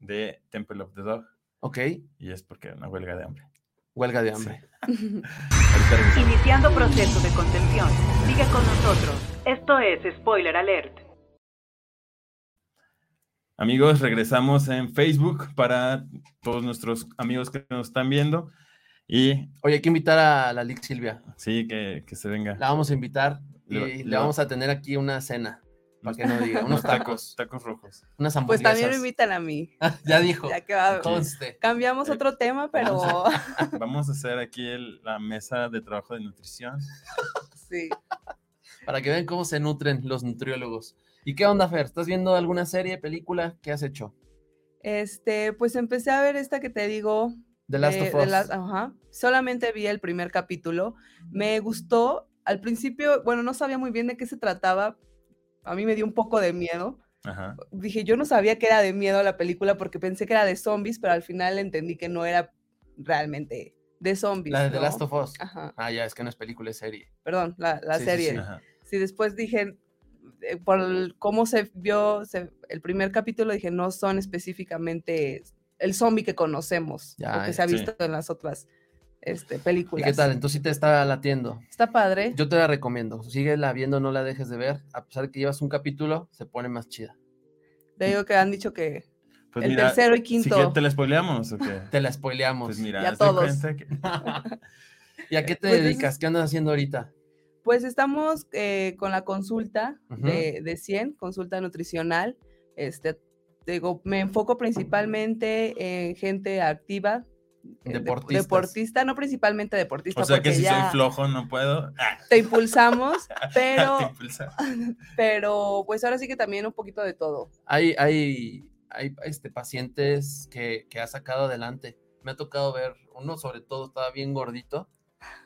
de Temple of the Dog. Ok. Y es porque una huelga de hambre. Huelga de hambre. Iniciando proceso de contención. Sigue con nosotros. Esto es Spoiler Alert. Amigos, regresamos en Facebook para todos nuestros amigos que nos están viendo. Y Oye, hay que invitar a la Lick Silvia. sí, que, que se venga. La vamos a invitar y Le va- le, le va- vamos a tener aquí una cena. Para que no diga. Unos tacos. tacos, rojos. Unas Pues hamburguesas. también me invitan a mí. ya dijo. Ya que va- Conste. cambiamos Eh, otro tema, pero Vamos a hacer aquí el- la mesa de trabajo de nutrición. sí. Para que vean cómo se nutren los nutriólogos. ¿Y qué onda, Fer? ¿Estás viendo alguna serie, película? ¿Qué has hecho? Este, pues empecé a ver esta que te digo. The Last de- of Us. ajá. Solamente vi el primer capítulo. Me gustó. Al principio, bueno, no sabía muy bien de qué se trataba. A mí me dio un poco de miedo. Ajá. Dije, yo no sabía que era de miedo la película porque pensé que era de zombies, pero al final entendí que no era realmente de zombies. La de The ¿no? Last of Us. Ajá. Ah, ya, es que no es película, es serie. Perdón, la, la Sí, sí, serie. sí. Ajá. Sí, después dije, eh, por el- cómo se vio se- el primer capítulo, dije, no son específicamente el zombie que conocemos, Ya, lo que se ha sí. visto en las otras este, ¿Y películas. qué tal? Entonces sí te está latiendo. Está padre. Yo te la recomiendo. Síguela viendo, no la dejes de ver. A pesar de que llevas un capítulo, se pone más chida. Te digo que han dicho que Pues el mira, tercero y ¿sí quinto. que ¿Te la spoileamos o qué? Te la spoileamos. Pues mira, haz de todos. que- ¿Y a qué te Pues es- dedicas? ¿Qué andas haciendo ahorita? Pues estamos eh, con la consulta de, de 100, consulta nutricional. Este, te digo, me enfoco principalmente en gente activa. Eh, dep- Deportistas. deportista, no principalmente deportista. O sea que si soy flojo no puedo. Te impulsamos, te pero, impulsa. pero pues ahora sí que también un poquito de todo. Hay, hay, hay este, pacientes que, que ha sacado adelante. Me ha tocado ver, uno sobre todo estaba bien gordito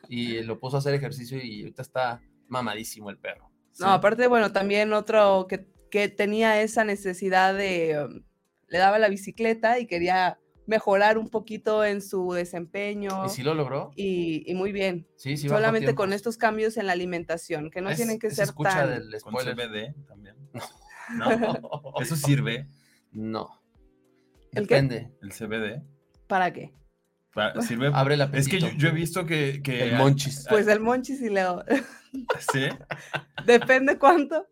y lo puso a hacer ejercicio y ahorita está mamadísimo el perro. No, aparte, bueno, también otro que, que tenía esa necesidad de, um, le daba la bicicleta y quería mejorar un poquito en su desempeño. ¿Y si lo logró? y, y muy bien. Sí, sí. Solamente con estos cambios en la alimentación, que no Es- tienen que se ser escucha tan... del Con. CBD también. No, eso sirve, No. ¿El qué? Depende. el CBD. ¿Para qué? Sirve. Abre la Es que yo, yo he visto que. que El monchis. Pues el monchis y leo. Sí. Depende cuánto.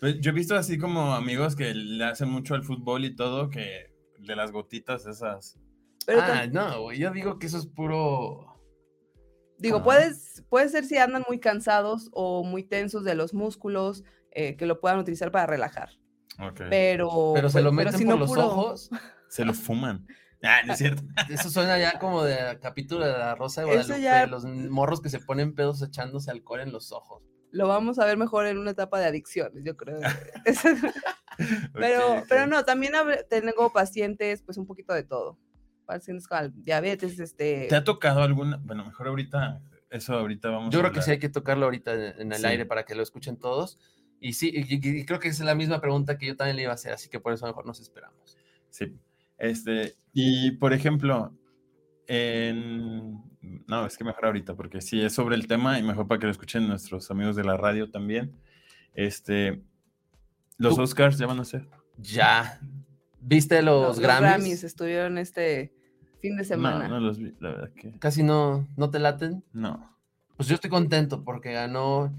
Pues yo he visto así como amigos que le hacen mucho al fútbol y todo, que de las gotitas esas. Pero ah, no, güey, yo digo que eso es puro. digo, ajá. puedes, puede ser si andan muy cansados o muy tensos de los músculos, eh, que lo puedan utilizar para relajar. Pero, Pero se pues, lo meten si por no los puro- ojos. Se lo fuman. Ah, no es cierto. Eso suena ya como de capítulo de la Rosa de Guadalupe, ya- los morros que se ponen pedos echándose alcohol en los ojos. Lo vamos a ver mejor en una etapa de adicciones, yo creo. pero, Ok, ok. pero no, también tengo pacientes, pues un poquito de todo. Pacientes con diabetes, este. ¿Te ha tocado alguna? Bueno, mejor ahorita, eso ahorita vamos Yo a creo que sí hablar. hay que tocarlo ahorita en, el Sí. aire para que lo escuchen todos. Y sí, y, y- y creo que es la misma pregunta que yo también le iba a hacer, así que por eso mejor nos esperamos. Sí. Este, y por ejemplo, en... No, es que mejor ahorita, porque sí es sobre el tema y mejor para que lo escuchen nuestros amigos de la radio también. Este, los Oscars ya van a ser. Ya. ¿Viste los, Los Grammys? estuvieron este fin de semana. No, no los vi, la verdad que Casi no, no te laten. no. Pues yo estoy contento porque ganó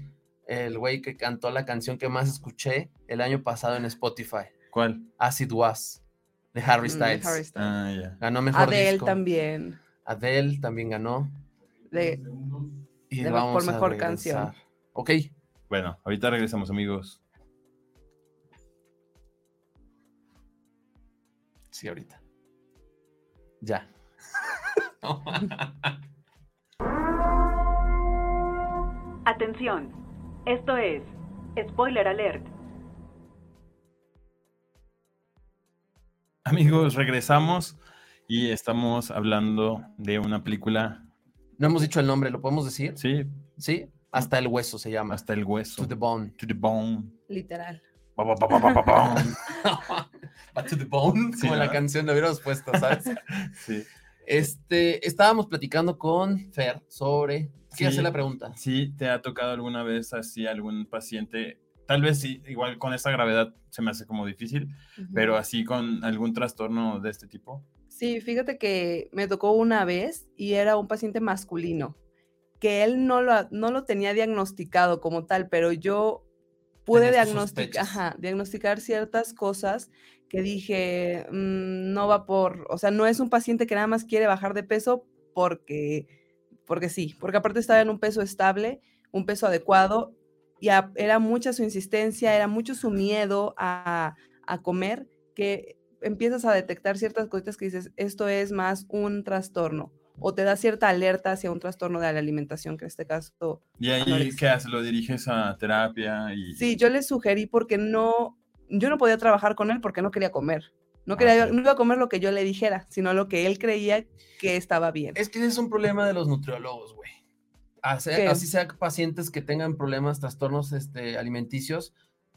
el güey que cantó la canción que más escuché el año pasado en Spotify, ¿Cuál? Acid Was, de Harry Mm, Styles. Harry Styles. Ah, ya. Ganó mejor Adele disco. también. Adele también ganó. De, Y De- vamos por a mejor canción. Ok. Bueno, ahorita regresamos, amigos. Sí, ahorita. Ya. Atención, esto es Spoiler Alert. Amigos, regresamos y estamos hablando de una película, no hemos dicho el nombre, ¿lo podemos decir? sí, Sí. Hasta el hueso se llama. hasta el hueso. To the bone. To the bone. literal. Ba, ba, ba, ba, ba, ba, bone. Va to the bone, Sí, como la ¿verdad? canción lo hubiéramos puesto, ¿sabes? Sí. Este, estábamos platicando con Fer sobre. ¿Qué Sí. hace la pregunta? ¿Sí te ha tocado alguna vez así algún paciente? Tal vez sí, igual con esta gravedad se me hace como difícil, Ujú. pero así con algún trastorno de este tipo. Sí, fíjate que me tocó una vez y era un paciente masculino, que él no lo, no lo tenía diagnosticado como tal, pero yo pude diagnosticar, sospechas. ajá, diagnosticar ciertas cosas que dije, "Mm, no va por, o sea, no es un paciente que nada más quiere bajar de peso porque, porque sí, porque aparte estaba en un peso estable, un peso adecuado, y a- era mucha su insistencia, era mucho su miedo a, a comer, que empiezas a detectar ciertas cositas que dices, esto es más un trastorno, o te da cierta alerta hacia un trastorno de la alimentación, que en este caso Y ahí, Anorexia. ¿qué haces? ¿Lo diriges a terapia? Y... Sí, yo le sugerí porque no, yo no podía trabajar con él porque no quería comer. No, Ah, quería, ok. no iba a comer lo que yo le dijera, sino lo que él creía que estaba bien. Es que ese es un problema de los nutriólogos, güey. Así, así sea pacientes que tengan problemas, trastornos este, alimenticios.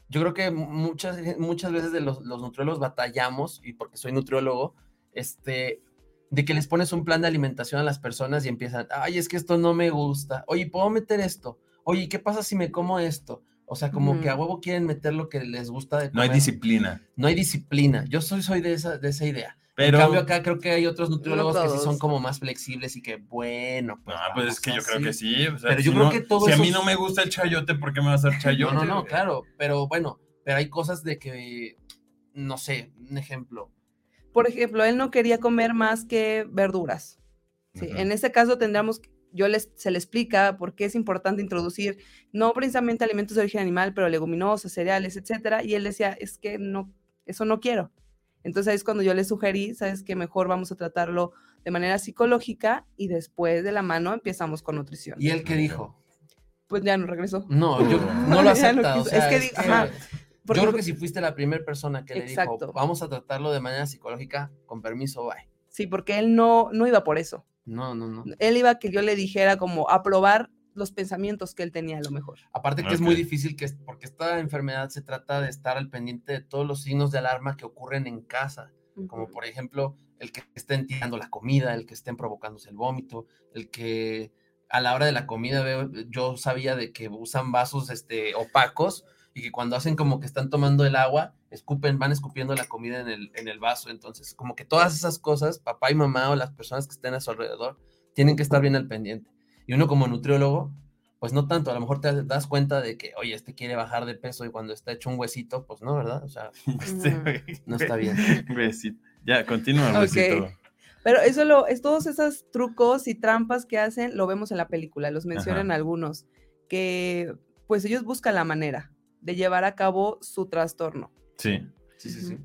Yo creo que muchas, muchas veces de los, los nutriólogos batallamos, y porque soy nutriólogo, este, de que les pones un plan de alimentación a las personas y empiezan, ay, es que esto no me gusta. Oye, ¿puedo meter esto? Oye, ¿qué pasa si me como esto? O sea, como que a huevo quieren meter lo que les gusta de No hay disciplina. No hay disciplina. Yo soy, soy de, esa, de esa idea. Pero, En cambio, acá creo que hay otros nutriólogos que sí son como más flexibles y que, bueno, pues. no, pues es que yo creo que sí. o sea, Pero yo si creo no- que todo Si a mí no me gusta el chayote, ¿por qué me va a hacer chayote? No, no, no, claro. Pero bueno, pero hay cosas de que, no sé, un ejemplo. Por ejemplo, él no quería comer más que verduras. Sí. En este caso tendríamos, yo les, se le explica por qué es importante introducir no precisamente alimentos de origen animal, pero leguminosas, cereales, etcétera. Y él decía, es que no, eso no quiero. Entonces ahí es cuando yo le sugerí, sabes que mejor vamos a tratarlo de manera psicológica y después de la mano empezamos con nutrición. ¿Y él qué dijo? Pues ya no regresó. No, yo no lo acepta. no o sea, Es que es di- que- ajá, Porque yo creo que si fuiste la primera persona que le Exacto. dijo, vamos a tratarlo de manera psicológica, con permiso, bye. Sí, porque él no, no iba por eso. No, no, no. Él iba a que yo le dijera como aprobar los pensamientos que él tenía a lo mejor. Aparte que es muy difícil, que porque esta enfermedad se trata de estar al pendiente de todos los signos de alarma que ocurren en casa. como por ejemplo el que estén tirando la comida, el que estén provocándose el vómito, el que a la hora de la comida veo, yo sabía de que usan vasos este, opacos y que cuando hacen como que están tomando el agua, escupen, van escupiendo la comida en el, en el vaso. Entonces, como que todas esas cosas, papá y mamá o las personas que estén a su alrededor, tienen que estar bien al pendiente. Y uno como nutriólogo, pues no tanto, a lo mejor te das cuenta de que, oye, este quiere bajar de peso y cuando está hecho un huesito, pues no, ¿verdad? O sea, Este, no está bien. Ya, continúa, Ok. besito. Pero eso lo, es todos esos trucos y trampas que hacen, lo vemos en la película, los mencionan algunos, que pues ellos buscan la manera de llevar a cabo su trastorno. Sí, Sí, sí, sí.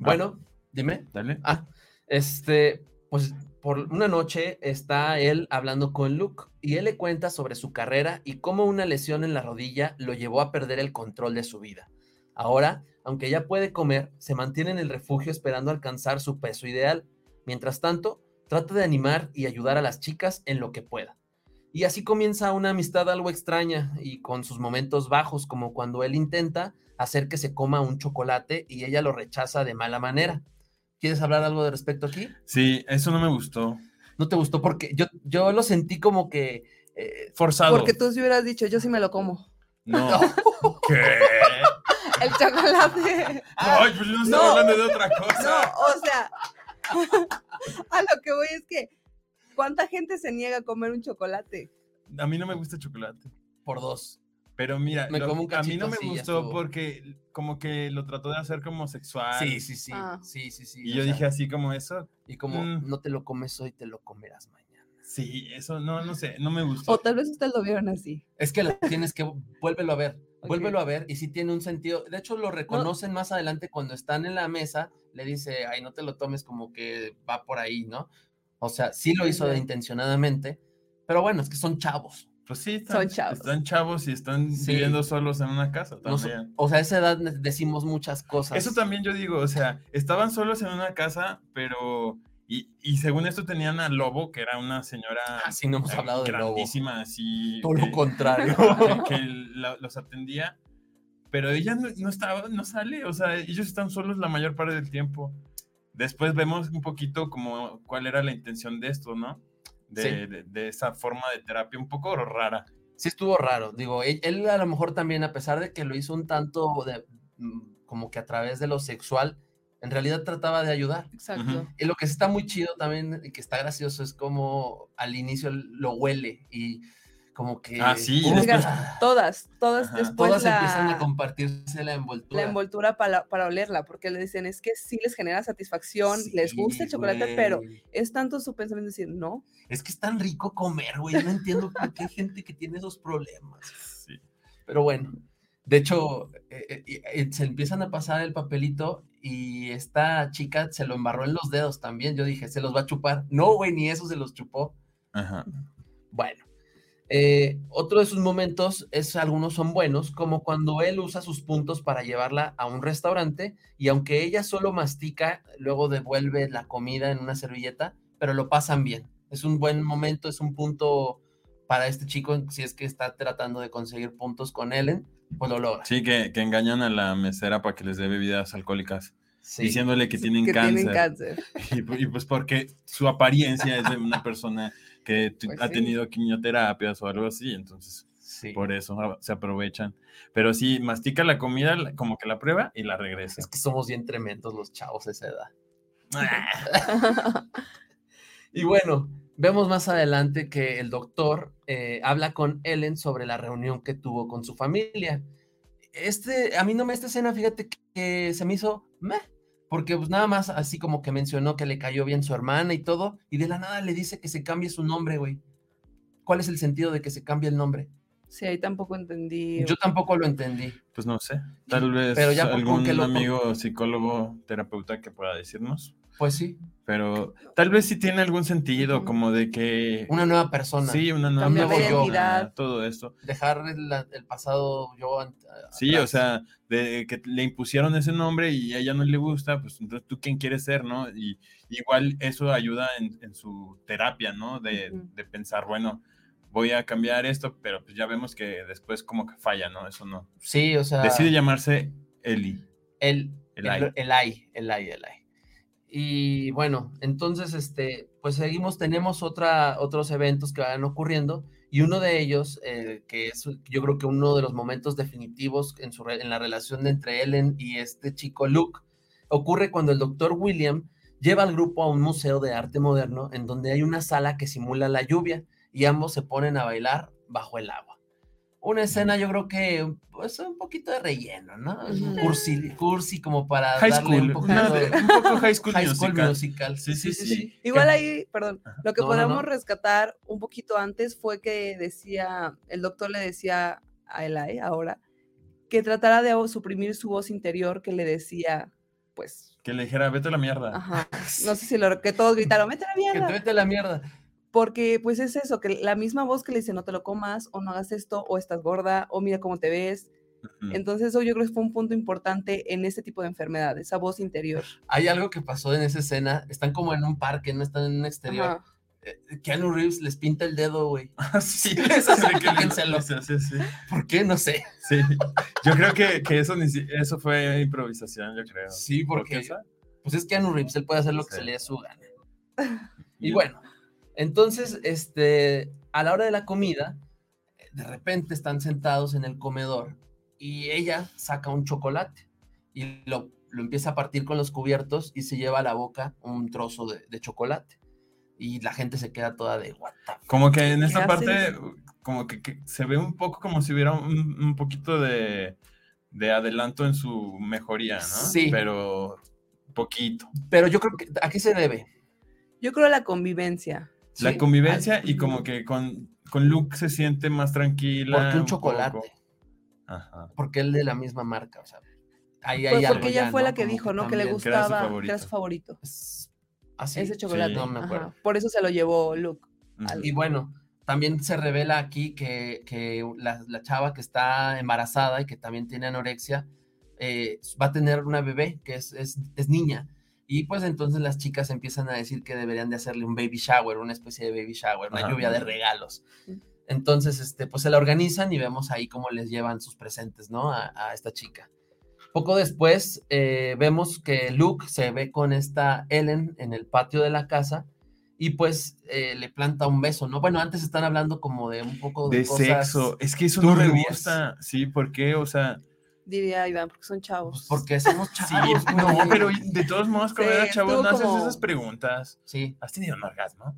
Bueno, dime. dale. Ah, este, pues por una noche está él hablando con Luke y él le cuenta sobre su carrera y cómo una lesión en la rodilla lo llevó a perder el control de su vida. Ahora, aunque ya puede comer, se mantiene en el refugio esperando alcanzar su peso ideal. Mientras tanto, trata de animar y ayudar a las chicas en lo que pueda. Y así comienza una amistad algo extraña y con sus momentos bajos, como cuando él intenta hacer que se coma un chocolate y ella lo rechaza de mala manera. ¿Quieres hablar algo de respecto aquí? Sí, eso no me gustó. no te gustó porque yo, yo lo sentí como que eh, Forzado. Porque tú si hubieras dicho, yo sí me lo como. No. ¿Qué? El chocolate. Ay, pues no estaba No. hablando de otra No, cosa. o sea, a lo que voy es que, ¿cuánta gente se niega a comer un chocolate? A mí no me gusta el chocolate. por dos. Pero mira, Me lo- como un a mí no me gustó porque como que lo trató de hacer como sexual. Sí, sí, sí. Ah. Sí, sí, sí. Y yo sea, dije así como eso. Y como mm. no te lo comes hoy, te lo comerás mañana. Sí, eso no, no sé, no me gustó. O tal vez ustedes lo vieron así. Es que lo tienes que vuélvelo a ver, Ok. vuélvelo a ver y sí tiene un sentido. De hecho, lo reconocen más adelante cuando están en la mesa, le dice, ay, no te lo tomes como que va por ahí, ¿no? O sea, sí lo hizo intencionadamente, pero bueno, es que son chavos. Pues sí, Son están, chavos. están chavos y están Sí. viviendo solos en una casa No también. o sea, a esa edad decimos muchas cosas. Eso también yo digo, o sea, estaban solos en una casa, pero... Y, y según esto tenían a Lobo, que era una señora Así no hemos hablado de lobo. grandísima, así... Todo lo que- contrario. que, que la- los atendía, pero ella no, no estaba, no sale, o sea, ellos están solos la mayor parte del tiempo. Después vemos un poquito como cuál era la intención de esto, ¿no? De, Sí. de- de esa forma de terapia un poco rara. sí estuvo raro. Digo, él, él a lo mejor también, a pesar de que lo hizo un tanto de, mm, como que a través de lo sexual, en realidad trataba de ayudar. Exacto. Y lo que está muy chido también y que está gracioso es como al inicio lo huele y como que Ah, sí, después- ah, Todas, todas Ajá. después todas la, empiezan a compartirse la envoltura. la envoltura para, para olerla, porque le dicen, es que sí les genera satisfacción, les gusta el chocolate, pero es tanto su pensamiento decir, no, es que es tan rico comer, güey. Yo no entiendo por qué hay gente que tiene esos problemas. Sí. Pero bueno, de hecho, eh, eh, eh, se empiezan a pasar el papelito y esta chica se lo embarró en los dedos también. Yo dije, se los va a chupar. No, güey, ni eso se los chupó. Ajá. Bueno, eh, otro de sus momentos es, algunos son buenos, como cuando él usa sus puntos para llevarla a un restaurante y aunque ella solo mastica, luego devuelve la comida en una servilleta, pero lo pasan bien. Es un buen momento, es un punto para este chico, si es que está tratando de conseguir puntos con Ellen, pues lo logra. Sí, que, que engañan a la mesera para que les dé bebidas alcohólicas, Sí. diciéndole que tienen que cáncer. tienen cáncer. Y, pu- y pues porque su apariencia es de una persona que Pues ha sí. tenido quimioterapias o algo así, entonces Sí. por eso a- se aprovechan. Pero sí, mastica la comida, como que la prueba y la regresa. Es que somos bien tremendos los chavos a esa edad. Y bueno, vemos más adelante que el doctor eh, habla con Ellen sobre la reunión que tuvo con su familia. Este, a mí no me esta escena, fíjate que, que se me hizo meh, porque pues nada más así como que mencionó que le cayó bien su hermana y todo, y de la nada le dice que se cambie su nombre, güey. ¿Cuál es el sentido de que se cambie el nombre? Sí, ahí tampoco entendí. Yo tampoco lo entendí. Pues no sé, tal vez Pero ya algún que lo- amigo psicólogo, terapeuta que pueda decirnos. Pues sí, Pero tal vez sí tiene algún sentido, como de que... una nueva persona. Sí, una nueva persona, identidad. todo esto. Dejar el, el pasado yo. Sí, o sea, de que le impusieron ese nombre y a ella no le gusta, pues entonces tú quién quieres ser, ¿no? Y igual eso ayuda en, en su terapia, ¿no? De, de pensar, bueno, voy a cambiar esto, pero pues ya vemos que después como que falla, ¿no? Eso no. Sí, o sea. Decide llamarse Eli. El, El el, el ay, el ay, el ay. Y bueno, entonces, este, pues seguimos, tenemos otra, otros eventos que van ocurriendo y uno de ellos, eh, que es yo creo que uno de los momentos definitivos en, su, en la relación entre Ellen y este chico Luke, ocurre cuando el doctor William lleva al grupo a un museo de arte moderno en donde hay una sala que simula la lluvia y ambos se ponen a bailar bajo el agua. Una escena yo creo que pues un poquito de relleno, ¿no? Cursi, cursi como para High darle School. un de- un poco High School High School Musical. musical. Sí, sí, sí. Igual ahí, perdón, lo que No, no, podemos no. rescatar un poquito antes fue que decía, el doctor le decía a Eli ahora que tratara de suprimir su voz interior que le decía, pues, Que le dijera, vete a la mierda. ajá, no sé si lo que todos gritaron, vete a la Que te mierda, vete a la mierda. Porque pues es eso, que la misma voz que le dice no te lo comas, o no hagas esto, o estás gorda, o mira cómo te ves, entonces eso yo creo que fue un punto importante en este tipo de enfermedad, esa voz interior. Hay algo que pasó en esa escena. Están como en un parque, no están en un exterior. Ajá. Eh, Keanu Reeves les pinta el dedo, güey. Ah, sí, Eso sí, de que sí, sí, sí. ¿Por qué? No sé. Sí, yo creo que, que eso, eso fue improvisación, yo creo. Sí, ¿Por porque qué esa? pues es Keanu Reeves, él puede hacer lo que Sí. se le dé su gana. Y bueno, Entonces, este, a la hora de la comida, de repente están sentados en el comedor y ella saca un chocolate y lo, lo empieza a partir con los cubiertos y se lleva a la boca un trozo de, de chocolate. Y la gente se queda toda de what the Como que en ¿Qué esta parte, haces? como que, que se ve un poco como si hubiera un, un poquito de, de adelanto en su mejoría, ¿no? Sí. Pero poquito. Pero yo creo que, ¿a qué se debe? Yo creo la convivencia. La convivencia y como que con, con Luke se siente más tranquila. Porque un chocolate, Ajá. porque él de la misma marca, o sea, ahí Pues porque ella ya, fue ¿no? la que Como dijo, ¿no? Que le también- Que era su gustaba, que era favorito. su favorito. Es- ¿Ah, sí? Ese chocolate. No me ajá. acuerdo. Por eso se lo llevó Luke. Al- Y bueno, también se revela aquí que, que la, la chava que está embarazada y que también tiene anorexia eh, va a tener una bebé que es, es, es niña. Y pues entonces las chicas empiezan a decir que deberían de hacerle un baby shower, una especie de baby shower, una Ajá. lluvia de regalos. Entonces, este, pues se la organizan y vemos ahí cómo les llevan sus presentes, ¿no? A, a esta chica. Poco después eh, vemos que Luke se ve con esta Ellen en el patio de la casa y pues eh, le planta un beso, ¿no? Bueno, antes están hablando como de un poco de, De cosas, sexo. Es que eso no me turbias. gusta. Sí, ¿por qué? O sea, Diría Iván, porque son pues, chavos. porque somos sí, chavos. no, güey. pero de todos modos, cuando Sí, eras chavo, estuvo no haces como- esas preguntas. Sí, ¿Has tenido un orgasmo?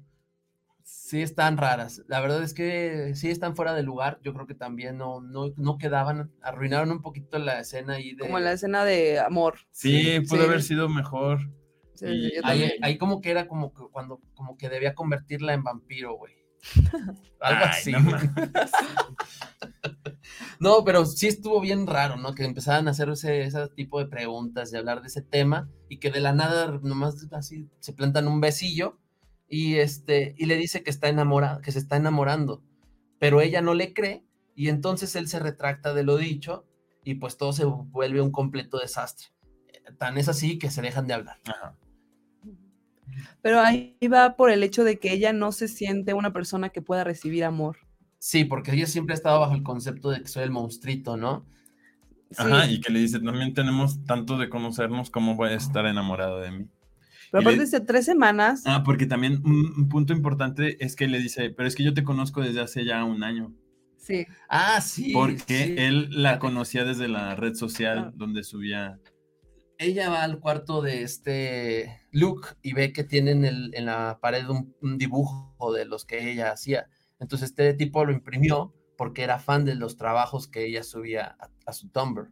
sí están raras. La verdad es que sí están fuera de lugar. Yo creo que también no, no, no quedaban, arruinaron un poquito la escena ahí de... Como la escena de amor. Sí, pudo sí. haber sido mejor. Sí, Y Ahí, ahí como que era como que cuando como que debía convertirla en vampiro, güey. Algo Ay, así. no pero sí estuvo bien raro, ¿no? Que empezaran a hacer ese, ese tipo de preguntas y hablar de ese tema y que de la nada nomás así se plantan un besillo y este y le dice que está enamorada, que se está enamorando, pero ella no le cree y entonces él se retracta de lo dicho y pues todo se vuelve un completo desastre. Tan es así que se dejan de hablar. Ajá. Pero ahí va por el hecho de que ella no se siente una persona que pueda recibir amor. Sí, porque ella siempre ha estado bajo el concepto de que soy el monstruito, ¿no? Sí, Ajá, y que le dice, también tenemos tanto de conocernos, ¿cómo voy a estar enamorado de mí? pero y le- aparte de tres semanas, Ah, porque también un, un punto importante es que le dice, pero es que yo te conozco desde hace ya un año, sí. Ah, sí. porque sí. él la conocía desde la red social Ah. donde subía... Ella va al cuarto de este Luke y ve que tienen el- en la pared un, un dibujo de los que ella hacía. Entonces este tipo lo imprimió porque era fan de los trabajos que ella subía a, a su Tumblr.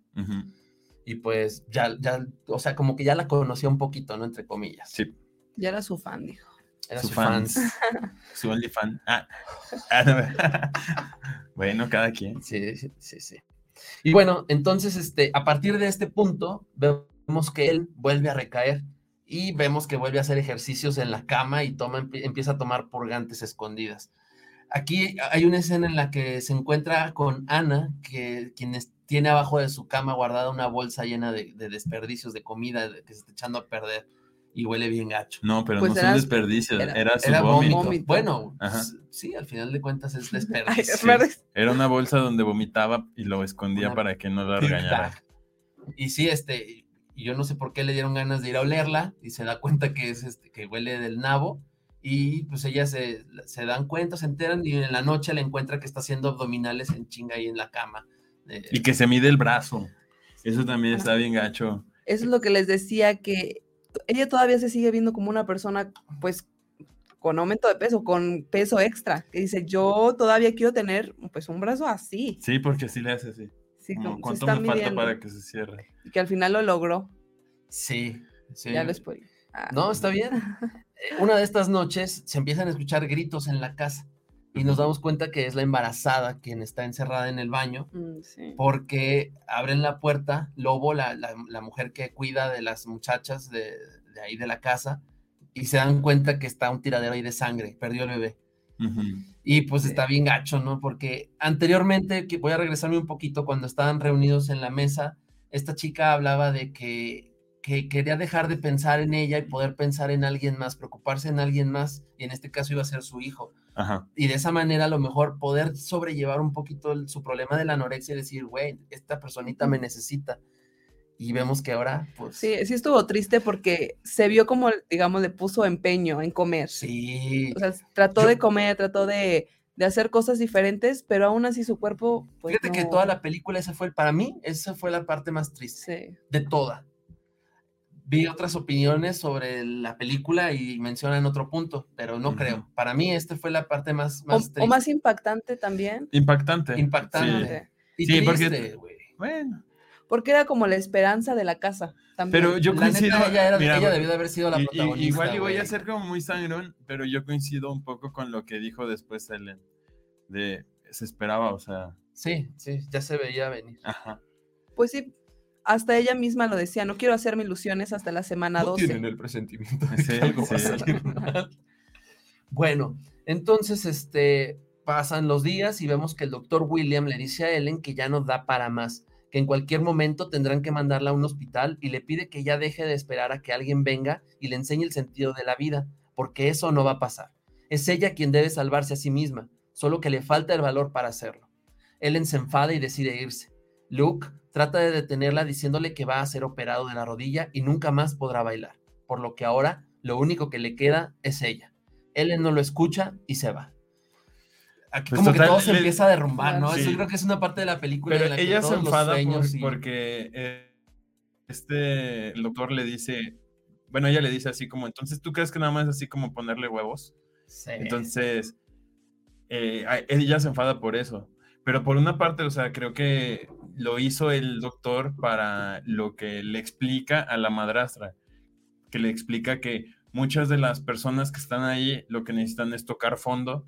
Y pues ya, ya, o sea, como que ya la conocía un poquito, ¿no? Entre comillas. Sí, Ya era su fan, dijo. Era su su fan. fans. su OnlyFan. Ah. Ah, no. bueno, cada quien. Sí, sí, sí, sí. Y bueno, entonces, este, a partir de este punto, vemos que él vuelve a recaer y vemos que vuelve a hacer ejercicios en la cama y toma, empie- empieza a tomar purgantes escondidas. Aquí hay una escena en la que se encuentra con Ana, que quien es- tiene abajo de su cama guardada una bolsa llena de, de desperdicios de comida que se está echando a perder y huele bien gacho. No, pero Pues no era- son desperdicios, era- era, su Era vómito. vómito. Bueno, sí, al final de cuentas es Ay, desperdicio. Sí. verdes. Era una bolsa donde vomitaba y lo escondía Una para que no la regañara. Y sí, este, y yo no sé por qué le dieron ganas de ir a olerla y se da cuenta que es este, que huele del nabo y pues ellas se, se dan cuenta, se enteran y en la noche le encuentra que está haciendo abdominales en chinga ahí en la cama. Eh, Y que se mide el brazo. Eso también está bien gacho. Eso es lo que les decía, que ella todavía se sigue viendo como una persona, pues, con aumento de peso, con peso extra. Que dice, yo todavía quiero tener, pues, un brazo así. Sí, porque así le hace así. Sí, Como, como se ¿Cuánto está me falta para que se cierre? Y que al final lo logró. sí, sí. Ya lo spoilé. Ah, No, está bien. Una de estas noches se empiezan a escuchar gritos en la casa y nos damos cuenta que es la embarazada quien está encerrada en el baño mm, sí. porque abren la puerta, Lobo, la, la- la mujer que cuida de las muchachas de, de ahí de la casa, y se dan cuenta que está un tiradero ahí de sangre, perdió el bebé. Y pues está bien gacho, ¿no? Porque anteriormente, que voy a regresarme un poquito, cuando estaban reunidos en la mesa, esta chica hablaba de que, que quería dejar de pensar en ella y poder pensar en alguien más, preocuparse en alguien más, y en este caso iba a ser su hijo Ajá. y de esa manera a lo mejor poder sobrellevar un poquito el- su problema de la anorexia y decir, güey, esta personita me necesita. Y vemos que ahora, pues... Sí, sí estuvo triste porque se vio como, digamos, le puso empeño en comer. Sí. O sea, trató Yo- de comer, trató de, de hacer cosas diferentes, pero aún así su cuerpo, pues Fíjate que no. toda la película, esa fue, para mí, esa fue la parte más triste. Sí. de toda. Vi otras opiniones sobre la película y mencionan otro punto, pero no Ujú. creo. Para mí, esta fue la parte más, O, más o triste. más impactante también. Impactante. impactante. Y Sí, porque- triste, güey. Bueno. Porque era como la esperanza de la casa también. Pero yo La neta, coincido. ella, era- mira, ella debió de haber sido la protagonista. igual y voy a ser como muy sangrón, pero yo coincido un poco con lo que dijo después Ellen. De se esperaba, o sea. Sí, sí, ya se veía venir. Ajá. Pues sí, hasta ella misma lo decía, no quiero hacerme ilusiones hasta la semana 12. el presentimiento de que algo va a salir mal. Bueno, entonces este pasan los días y vemos que el doctor William le dice a Ellen que ya no da para más, que en cualquier momento tendrán que mandarla a un hospital y le pide que ya deje de esperar a que alguien venga y le enseñe el sentido de la vida, porque eso no va a pasar. Es ella quien debe salvarse a sí misma, solo que le falta el valor para hacerlo. Ellen se enfada y decide irse. Luke trata de detenerla diciéndole que va a ser operado de la rodilla y nunca más podrá bailar, por lo que ahora lo único que le queda es ella. Ellen no lo escucha y se va. Aquí Pues como total, que todo se le- empieza a derrumbar, ¿no? Sí. Eso creo que es una parte de la película Pero en la que ella se todos enfada por- sueños y- porque eh, este el doctor le dice, bueno, ella le dice así como, entonces tú crees que nada más es así como ponerle huevos. Sí. Entonces, eh, ella se enfada por eso. Pero por una parte, o sea, creo que lo hizo el doctor para lo que le explica a la madrastra, que le explica que muchas de las personas que están ahí lo que necesitan es tocar fondo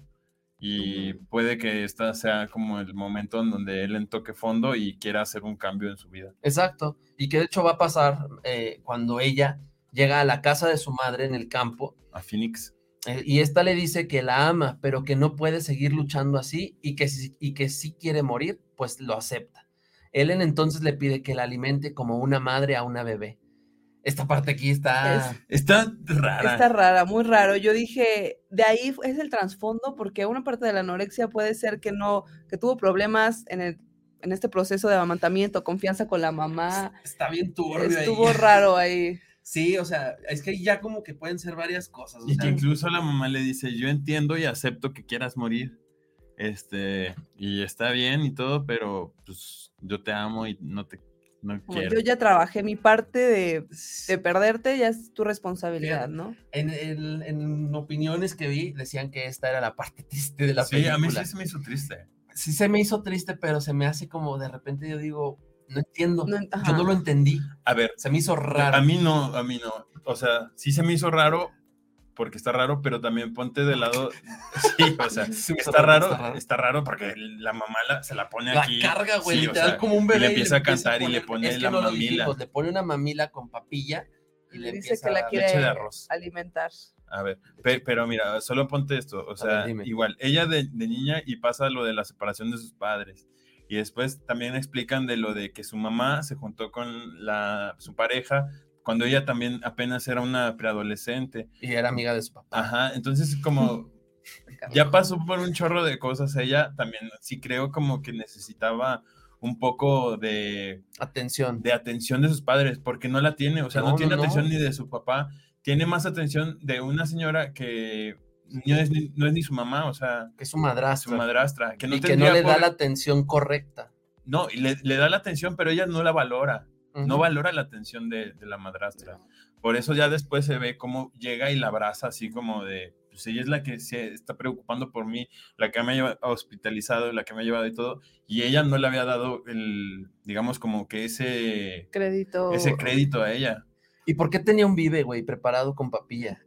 y puede que esta sea como el momento en donde él en toque fondo y quiera hacer un cambio en su vida. Exacto. Y que de hecho va a pasar eh, cuando ella llega a la casa de su madre en el campo A Phoenix. eh, y esta le dice que la ama, pero que no puede seguir luchando así y que, si, y que si quiere morir, pues lo acepta. Ellen entonces le pide que la alimente como una madre a una bebé. Esta parte aquí está... Está rara. Está rara, muy raro. Yo dije, de ahí es el trasfondo, porque una parte de la anorexia puede ser que no, que tuvo problemas en el, en este proceso de amamantamiento, confianza con la mamá. Está bien turbio ahí. Estuvo raro ahí. Sí, o sea, es que ya como que pueden ser varias cosas. o Y sea, que incluso la mamá le dice, yo entiendo y acepto que quieras morir. Este, y está bien y todo, pero pues yo te amo y no te no quiero. Yo ya trabajé mi parte de, de perderte, ya es tu responsabilidad, ¿no? En, en- en opiniones que vi, decían que esta era la parte triste de la Sí, película. a mí sí se me hizo triste. sí se me hizo triste, pero se me hace como de repente yo digo, no entiendo. No, yo no lo entendí. A ver, Se me hizo raro. a mí no, a mí no. O sea, sí se me hizo raro porque está raro, pero también ponte de lado. Sí, o sea, Sí está raro, está raro. porque la mamá la- se la pone la aquí. carga, güey, sí, o literal sea, como un y bebé. le empieza a cantar y poner- le pone es que la no mamila. dijimos, le pone una mamila con papilla y le, Le dice empieza que la a- quiere leche de arroz. alimentar. A ver, pe- pero mira, solo ponte esto, o sea, ver, igual, ella de, de niña y pasa lo de la separación de sus padres. Y después también explican de lo de que su mamá se juntó con la, su pareja cuando ella también apenas era una preadolescente. Y era amiga de su papá. Ajá, entonces como ya pasó por un chorro de cosas, ella también sí creo como que necesitaba un poco de, Atención. de atención de sus padres, porque no la tiene, o sea, no, tiene no. atención ni de su papá, tiene más atención de una señora que no es ni, no es ni su mamá, o sea, Que es su madrastra. su madrastra, que no y que no le da por- la atención correcta. No, y le, le da la atención, pero ella no la valora, no valora la atención de, de la madrastra. Por eso ya después se ve cómo llega y la abraza así como de, pues ella es la que se está preocupando por mí, la que me ha hospitalizado, la que me ha llevado y todo, y ella no le había dado el, digamos como que ese, Crédito. ese crédito a ella. ¿Y por qué tenía un vive, güey, preparado con papilla?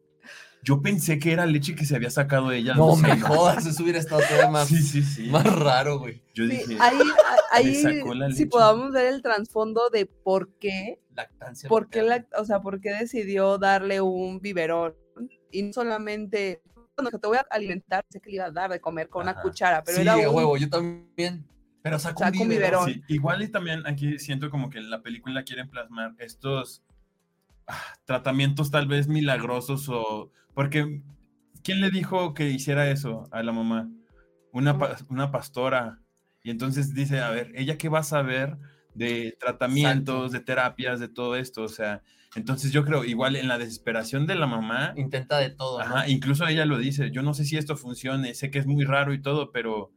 Yo pensé que era leche que se había sacado ella. No me jodas, eso hubiera estado todavía más, Sí, sí, sí. más raro, güey. Yo Sí, dije, ahí, a- ahí sacó la si podamos ver el trasfondo de por qué, Lactancia. por qué, materna. la, o sea, por qué decidió darle un biberón y no solamente, que te voy a alimentar, sé que le iba a dar de comer con Ajá. una cuchara, pero sí, era un, huevo, yo también. Pero sacó, un biberón. Sí, igual y también aquí siento como que en la película quieren plasmar estos ah, tratamientos tal vez milagrosos o porque ¿quién le dijo que hiciera eso a la mamá? Una, una pastora. Y entonces dice, a ver, ¿ella qué va a saber de tratamientos, de terapias, de todo esto, o sea, entonces yo creo, igual en la desesperación de la mamá, Intenta de todo. ¿no? ajá, incluso ella lo dice, yo no sé si esto funcione, sé que es muy raro y todo, pero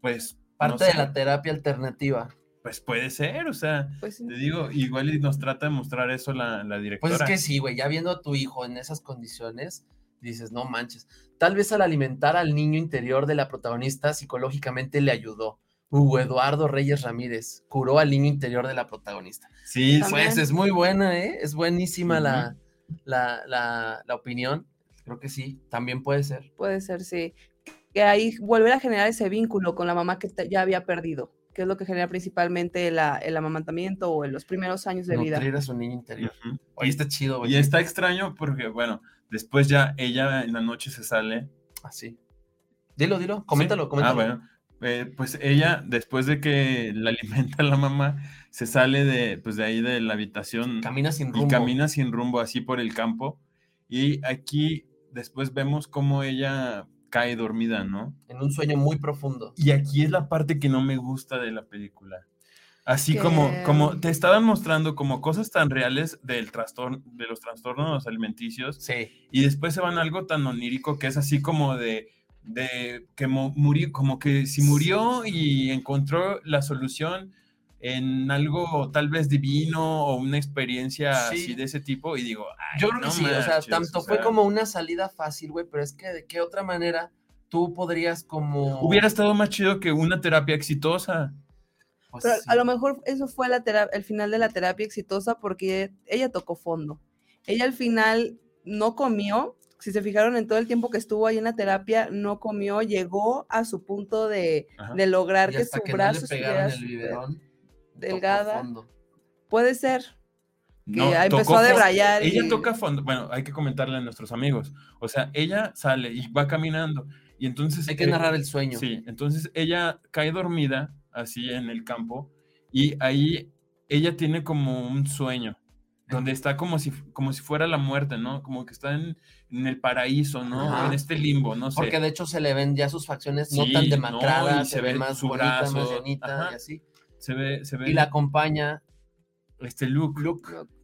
pues... no Parte de la terapia alternativa. Pues puede ser, o sea, Pues sí. te digo, igual y nos trata de mostrar eso la, la directora. Pues es que sí, güey, ya viendo a tu hijo en esas condiciones, dices, no manches. Tal vez al alimentar al niño interior de la protagonista psicológicamente le ayudó. Hugo Eduardo Reyes Ramírez curó al niño interior de la protagonista. Sí, También. Pues es muy buena, ¿eh? Es buenísima la, la, la, la opinión. Creo que sí, también puede ser. Puede ser, sí. Que ahí volver a generar ese vínculo con la mamá que te- ya había perdido, que es lo que genera principalmente la- el amamantamiento o en los primeros años de vida. Nutrir a su niño interior. Ujú. Oye, está chido, güey. Y está extraño porque, bueno, después ya ella en la noche se sale. Así. Dilo, dilo, coméntalo, Sí. coméntalo. Ah, bueno. Eh, pues ella, después de que la alimenta la mamá, se sale de, pues de ahí de la habitación Camina sin y rumbo. camina sin rumbo así por el campo. Y aquí después vemos cómo ella cae dormida, ¿no? En un sueño muy profundo. Y aquí es la parte que no me gusta de la película. Así como, como te estaban mostrando como cosas tan reales del trastorno, de los trastornos alimenticios, Sí. y después se van a algo tan onírico que es así como de, de que murió, como que si murió y encontró la solución en algo tal vez divino o una experiencia Sí. así de ese tipo, y digo, "Ay, Yo creo que sí, o sea, manches", tanto o fue como una salida fácil, güey, pero es que de qué otra manera tú podrías como... Hubiera estado más chido que una terapia exitosa. Pues Pero sí. a lo mejor eso fue la el final de la terapia exitosa porque ella tocó fondo. Ella al final no comió, si se fijaron en todo el tiempo que estuvo ahí en la terapia, no comió, llegó a su punto de, de lograr Y que hasta su que brazo no le pegaron estuviera el súper biberón, tocó delgada. fondo. Puede ser. que No, empezó tocó a debrayar Ella y- toca fondo. Bueno, hay que comentarle a nuestros amigos. O sea, ella sale y va caminando. Y entonces. Hay que eh, narrar el sueño. Sí, entonces ella cae dormida así en el campo. Y ahí ella tiene como un sueño. Donde está como si, como si fuera la muerte, ¿no? Como que está en, en el paraíso, ¿no? Ajá. En este limbo, no sé. Porque de hecho se le ven ya sus facciones no tan no, demacradas, y se, se ve ve más su bonita, más brazo, llenita ajá. y así. Se ve, se ve Y la acompaña este look.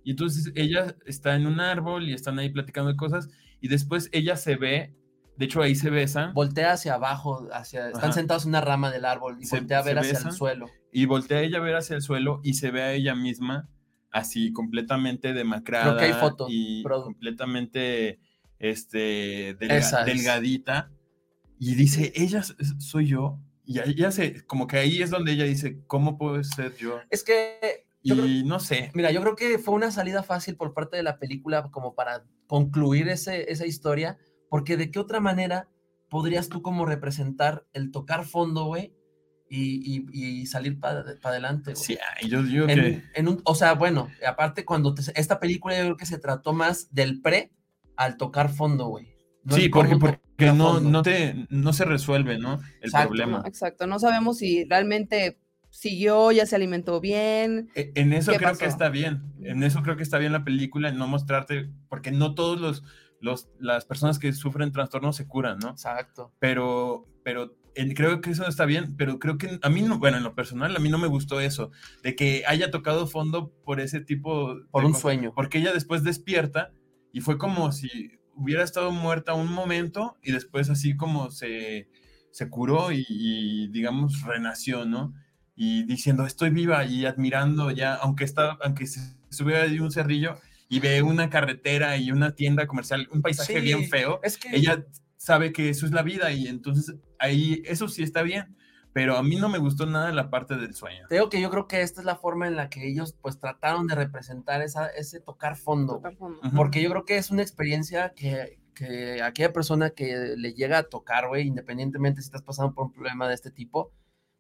Y entonces ella está en un árbol y están ahí platicando de cosas. Y después ella se ve, de hecho ahí se besan. voltea hacia abajo, hacia, están Ajá. sentados en una rama del árbol y Se- voltea a ver hacia el suelo. Y voltea ella a ver hacia el suelo y se ve a ella misma así completamente demacrada. Creo que hay foto, Y completamente este, delga- delgadita. Y dice, ella soy yo. Y ahí ya se, como que ahí es donde ella dice, ¿cómo puedo ser yo? Es que Y yo creo- no sé. Mira, yo creo que fue una salida fácil por parte de la película como para concluir ese, esa historia, porque de qué otra manera podrías tú como representar el tocar fondo, güey, y, y- y salir para adelante, güey. Sí, yo digo En, que... en un, o sea, bueno, aparte cuando te- esta película yo creo que se trató más del pre al tocar fondo, güey. No sí, porque, porque tocar no, no, te, no se resuelve, ¿no? El Exacto, problema. No, exacto. No sabemos si realmente siguió, ya se alimentó bien. E- En eso ¿Qué creo pasó? que está bien. En eso creo que está bien la película, en no mostrarte, porque no todos los, los las personas que sufren trastornos se curan, ¿no? Exacto. Pero, pero creo que eso está bien, pero creo que a mí no, bueno, en lo personal a mí no me gustó eso, de que haya tocado fondo por ese tipo Por un sueño. porque ella después despierta y fue como si hubiera estado muerta un momento y después así como se, se curó y, y, digamos renació, ¿no? Y diciendo estoy viva y admirando ya, aunque está, aunque se sube ahí un cerrillo y ve una carretera y una tienda comercial, un paisaje Sí, bien feo, Es que ella sabe que eso es la vida y entonces ahí eso sí está bien, pero a mí no me gustó nada la parte del sueño. te digo que yo creo que esta es la forma en la que ellos pues trataron de representar esa, ese tocar fondo. Tocar. Porque yo creo que es una experiencia que, que aquella persona que le llega a tocar, güey, independientemente si estás pasando por un problema de este tipo,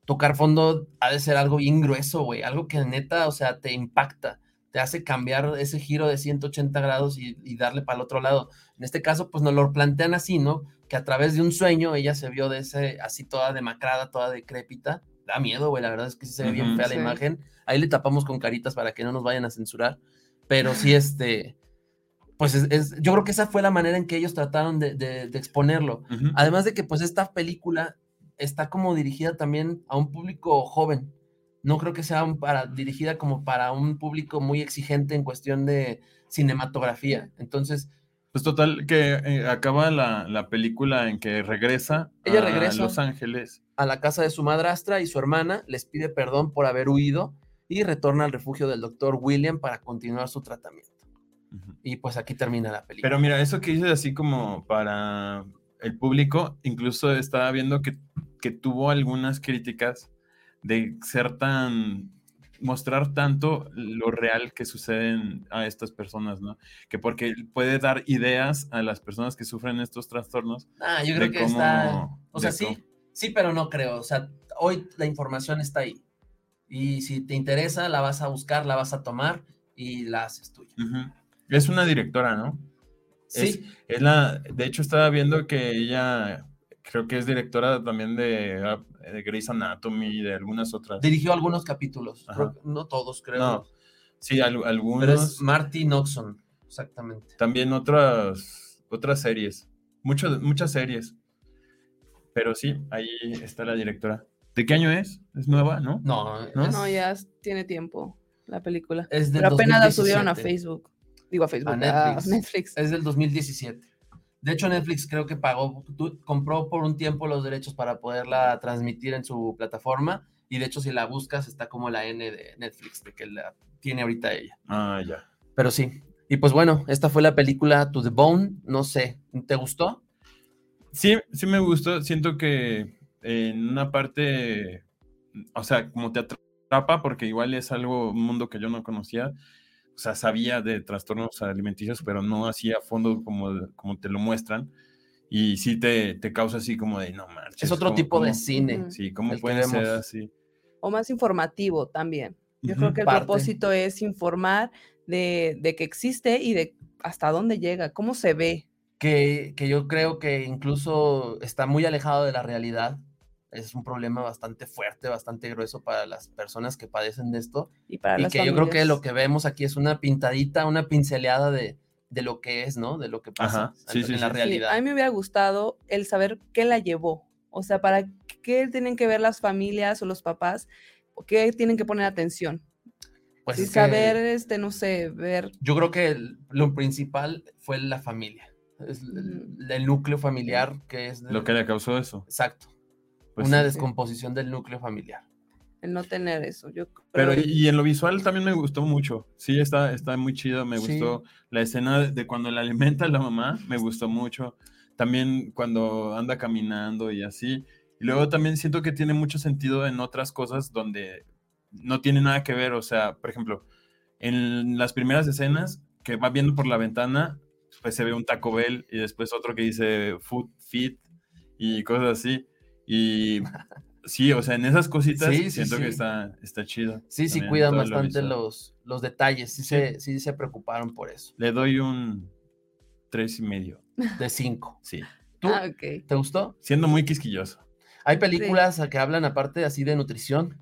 tocar fondo ha de ser algo bien grueso, güey, algo que neta, o sea, te impacta, te hace cambiar ese giro de 180 grados y, y darle para el otro lado. En este caso, pues nos lo plantean así, ¿no? Que a través de un sueño ella se vio de ese, así toda demacrada, toda decrépita. Da miedo, güey, la verdad es que sí se ve bien fea Sí. la imagen. Ahí le tapamos con caritas para que no nos vayan a censurar. Pero sí, este, pues es, es- yo creo que esa fue la manera en que ellos trataron de, de- de exponerlo. Ujú. Además de que pues esta película está como dirigida también a un público joven. No creo que sea un para, dirigida como para un público muy exigente en cuestión de cinematografía. Entonces, Pues total, que eh, acaba la, la película en que regresa Ella a regresa. Los Ángeles. a la casa de su madrastra y su hermana les pide perdón por haber huido y retorna al refugio del doctor William para continuar su tratamiento. Y pues aquí termina la película. Pero mira, eso que dices así como para el público, incluso estaba viendo que, que tuvo algunas críticas de ser tan, mostrar tanto lo real que suceden a estas personas, ¿no? Que porque puede dar ideas a las personas que sufren estos trastornos. ah, yo creo que cómo- está... O sea, sí, cómo- sí, pero no creo. O sea, hoy la información está ahí. Y si te interesa, la vas a buscar, la vas a tomar y la haces tuya. Es una directora, ¿no? Sí, Es la, de hecho, estaba viendo que ella creo que es directora también de, ah, de Grey's Anatomy y de algunas otras. dirigió algunos capítulos. Ajá. no todos, creo. No, sí, al- pero algunos. es Marty Noxon, exactamente. También otras, otras series. Muchas, muchas series. Pero sí, ahí está la directora. ¿De qué año es? ¿Es nueva, no? No, ¿No? es, No, ya tiene tiempo la película. es del Pero apenas la subieron a 2017. Facebook. Digo a Facebook, a Netflix. Netflix. Es del 2017. De hecho, Netflix creo que pagó, compró por un tiempo los derechos para poderla transmitir en su plataforma. Y de hecho, si la buscas, está como la N de Netflix, de que la tiene ahorita ella. Ah, ya. Pero sí. Y pues bueno, esta fue la película To the Bone. No sé, ¿te gustó? Sí, sí me gustó. Siento que en una parte, o sea, como te atrapa, porque igual es algo, un mundo que yo no conocía. O sea, sabía de trastornos alimenticios, pero no así a fondo como, como te lo muestran. Y sí te, te causa así como de, no manches. Es otro ¿cómo- tipo de cine. Sí, ¿cómo puede ser así? O más informativo también. Yo creo que el Parte. propósito es informar de, de que existe y de hasta dónde llega, cómo se ve. Que, que yo creo que incluso está muy alejado de la realidad. Es un problema bastante fuerte, bastante grueso para las personas que padecen de esto. Y para y las que yo creo que lo que vemos aquí es una pintadita, una pinceleada de, de lo que es, ¿no? De lo que pasa sí, en, sí, en la sí. Sí, realidad. a mí me hubiera gustado el saber qué la llevó. O sea, para qué tienen que ver las familias o los papás, o qué tienen que poner atención. Pues Sí, es que saber, este, no sé, ver. yo creo que el- lo principal fue la familia. Es el, el núcleo familiar que es... Lo que le causó eso. Exacto. Pues una sí. descomposición del núcleo familiar. el no tener eso. Yo Pero creo- y, y en lo visual también me gustó mucho. Sí, está, está muy chido. Me Sí. gustó la escena de, de cuando la alimenta la mamá. Me gustó mucho. También cuando anda caminando y así. Y luego también siento que tiene mucho sentido en otras cosas donde no tiene nada que ver. O sea, por ejemplo, en las primeras escenas que va viendo por la ventana, pues se ve un Taco Bell y después otro que dice Food Fit y cosas así. Y sí, o sea, en esas cositas Sí, sí, siento que está, está chido. Sí, sí cuidan lo bastante los, los detalles, sí, Se, sí se preocuparon por eso. Le doy un tres y medio. De cinco. Sí. ¿Tú? Ah. ¿Te gustó? Siendo muy quisquilloso. Hay películas que hablan aparte así de nutrición.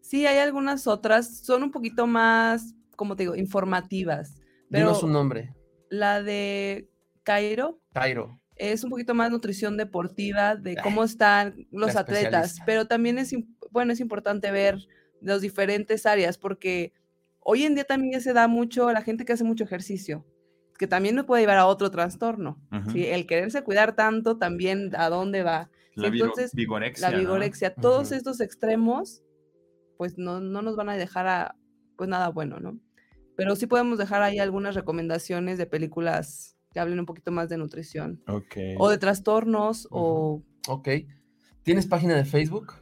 Sí, hay algunas otras, son un poquito más, como te digo, informativas. Pero Dinos un nombre. la de Cairo Cairo. Es un poquito más nutrición deportiva, de cómo están los la atletas, pero también es, bueno, es importante ver las diferentes áreas, porque hoy en día también se da mucho a la gente que hace mucho ejercicio, que también nos puede llevar a otro trastorno. ¿sí? El quererse cuidar tanto también a dónde va. La entonces, vigorexia. la ¿no? vigorexia, todos estos extremos, pues no, no nos van a dejar a, pues nada bueno, ¿no? Pero sí podemos dejar ahí algunas recomendaciones de películas que hablen un poquito más de nutrición Ok. o de trastornos o Ok. ¿Tienes página de Facebook?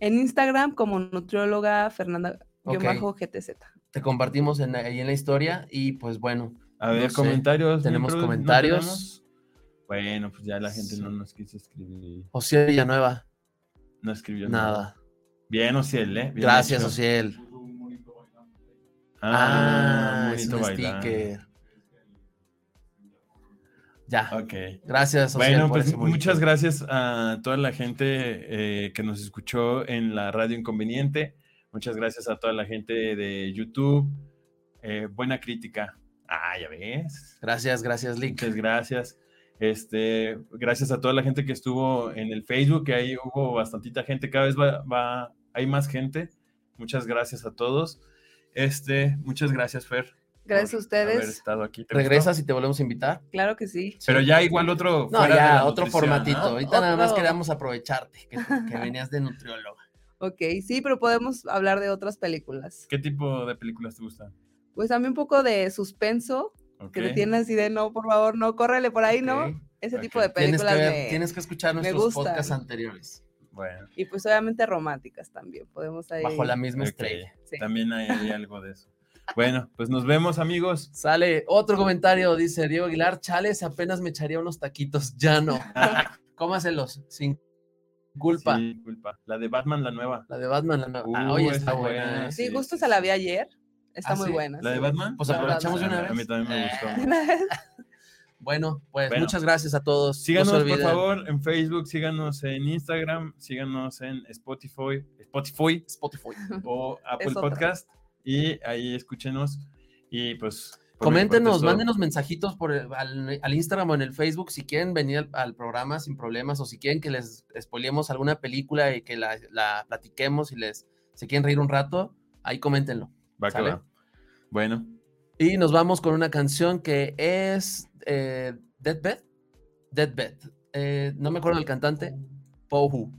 en Instagram como nutrióloga Fernanda Ok. bajo GTZ. Te compartimos en, ahí en la historia y pues bueno, A ver, no comentarios. tenemos produ- ¿no comentarios. tenemos? Bueno, pues ya la gente no nos quiso escribir. Ociel Villanueva, No escribió nada. Bien, Ociel, ¿eh? Bien Gracias, hecho. Ociel. Ah, Ah, es un sticker. Ya. Ok. Gracias, Ociel, Bueno, pues muchas gracias a toda la gente eh, que nos escuchó en la Radio Inconveniente. Muchas gracias a toda la gente de YouTube. Eh, buena crítica. Ah, ya ves. Gracias, gracias, Lick. Muchas gracias. Este, gracias a toda la gente que estuvo en el Facebook, que ahí hubo bastantita gente, cada vez va, va- hay más gente. muchas gracias a todos. Este, muchas gracias, Fer. Gracias a Haber ustedes. estado aquí. ¿Te gustó? ¿Regresas y te volvemos a invitar? Claro que sí. Pero ya igual otro. No, fuera de ya, la otro nutrición, formatito. ¿no? Ahorita nada más queríamos aprovecharte, que, que venías de nutrióloga. Ok, sí, pero podemos hablar de otras películas. ¿Qué tipo de películas te gustan? Pues a mí un poco de suspenso, que te tiene así de no, por favor, no, córrele por ahí. ¿no? Ese tipo de Tienes que, películas ver- me- tienes que escuchar nuestros podcasts anteriores. Bueno, Y pues obviamente románticas también, podemos ahí... Bajo la misma estrella. Sí. También hay, hay algo de eso. Bueno, pues nos vemos, amigos. Sale otro comentario, dice Diego Aguilar, chales, apenas me echaría unos taquitos, ya no. Cómaselos, sin culpa. Sí, culpa. La de Batman, la nueva. La de Batman, la nueva. Ah, Uh, oye, está buena, buena. ¿eh? Sí, Sí, justo se la vi ayer, está ¿Ah, muy sí? buena. ¿La de. Batman? Pues La aprovechamos de una vez. A mí también me gustó. Bueno, pues Bueno. muchas gracias a todos. No Síganos, por favor, en Facebook, síganos en Instagram, síganos en Spotify, Spotify Spotify. o Apple. Podcast y ahí escuchenos y pues... Coméntenos, mándenos mensajitos por el- al, al Instagram o en el Facebook si quieren venir al, al programa sin problemas o si quieren que les spoilemos alguna película y que la, la platiquemos y les se quieren reír un rato, ahí coméntenlo. Va que va. Bueno, Y nos vamos con una canción que es eh, Deathbed. Deathbed. Eh, no me acuerdo del cantante. Paufu.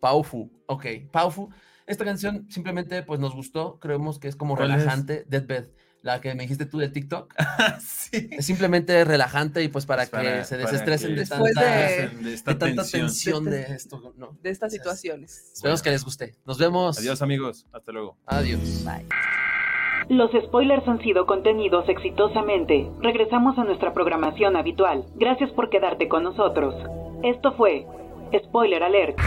Paufu. Ok, Paufu. Esta canción simplemente pues nos gustó. Creemos que es como ¿Cuál es? relajante. Deathbed. La que me dijiste tú de TikTok. sí. Es simplemente relajante y pues para Pues que se desestresen de Después tanta, de- de esta de tanta tensión. tensión de esto. No. De estas situaciones. Esperemos que les guste. Nos vemos. Adiós amigos, hasta luego. Adiós. Los spoilers han sido contenidos exitosamente. Regresamos a nuestra programación habitual. Gracias por quedarte con nosotros. Esto fue Spoiler Alert.